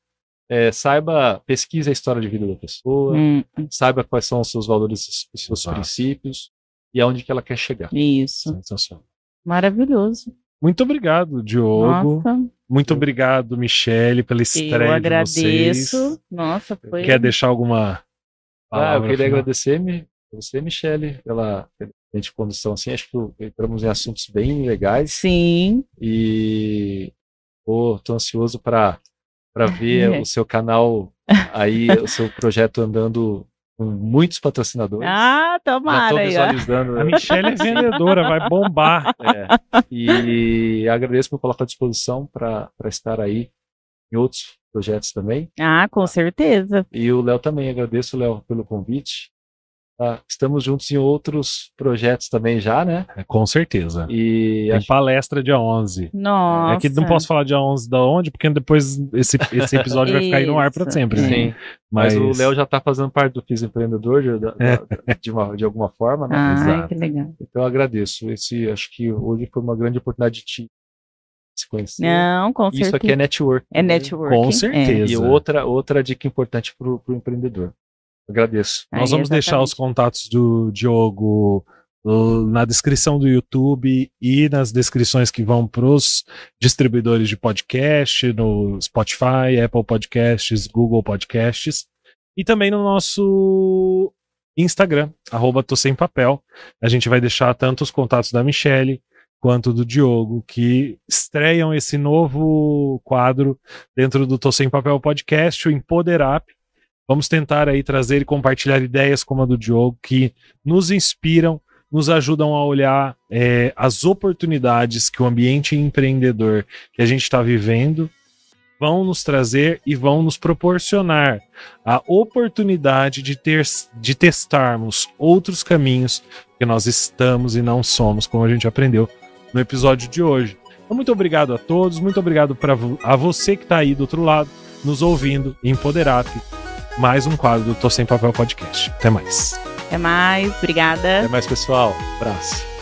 É. é. saiba, pesquise a história de vida da pessoa, hum. saiba quais são os seus valores, os seus Exato. princípios e aonde que ela quer chegar. Isso. Sensacional. Maravilhoso. Muito obrigado, Diogo. Nossa. Muito obrigado, Michele, pela estreia Eu agradeço. de vocês. Nossa, foi... Quer deixar alguma Ah, eu queria final? agradecer me, você, Michele, pela, pela condução. Assim, acho que entramos em assuntos bem legais. Sim. E estou ansioso para ver o seu canal aí, o seu projeto andando com muitos patrocinadores. Ah, tomara. Já visualizando. A Michelle é vendedora, vai bombar. É. E agradeço por colocar à disposição para estar aí em outros projetos também. Ah, com certeza. E o Léo também, agradeço, Léo, pelo convite. Tá? Estamos juntos em outros projetos também já, né? É, com certeza. E Tem acho... palestra dia 11. Nossa. É que não posso falar dia 11 da onde, porque depois esse, esse episódio vai ficar aí no ar para sempre. Né? Sim. Mas... Mas... o Léo já está fazendo parte do Fiz Empreendedor de, de, de, uma, de alguma forma, né? Ah, Exato. que legal. Então eu agradeço. Esse, acho que hoje foi uma grande oportunidade de te se conhecer. Não, com certeza. Isso aqui é network. É network. Com certeza. É. E outra, outra dica importante para o empreendedor. Agradeço. Nós vamos deixar os contatos do Diogo na descrição do YouTube e nas descrições que vão para os distribuidores de podcast, no Spotify, Apple Podcasts, Google Podcasts e também no nosso Instagram, arroba Tô Sem Papel. A gente vai deixar tanto os contatos da Michelle quanto do Diogo, que estreiam esse novo quadro dentro do Tô Sem Papel Podcast, o Empoderap, Vamos tentar aí trazer e compartilhar ideias como a do Diogo que nos inspiram, nos ajudam a olhar é, as oportunidades que o ambiente empreendedor que a gente está vivendo vão nos trazer e vão nos proporcionar a oportunidade de, ter, de testarmos outros caminhos que nós estamos e não somos, como a gente aprendeu no episódio de hoje. Então, muito obrigado a todos, muito obrigado pra, a você que está aí do outro lado. nos ouvindo em Empoderap, mais um quadro do Tô Sem Papel Podcast. Até mais. Até mais, obrigada. Até mais, pessoal. abraço.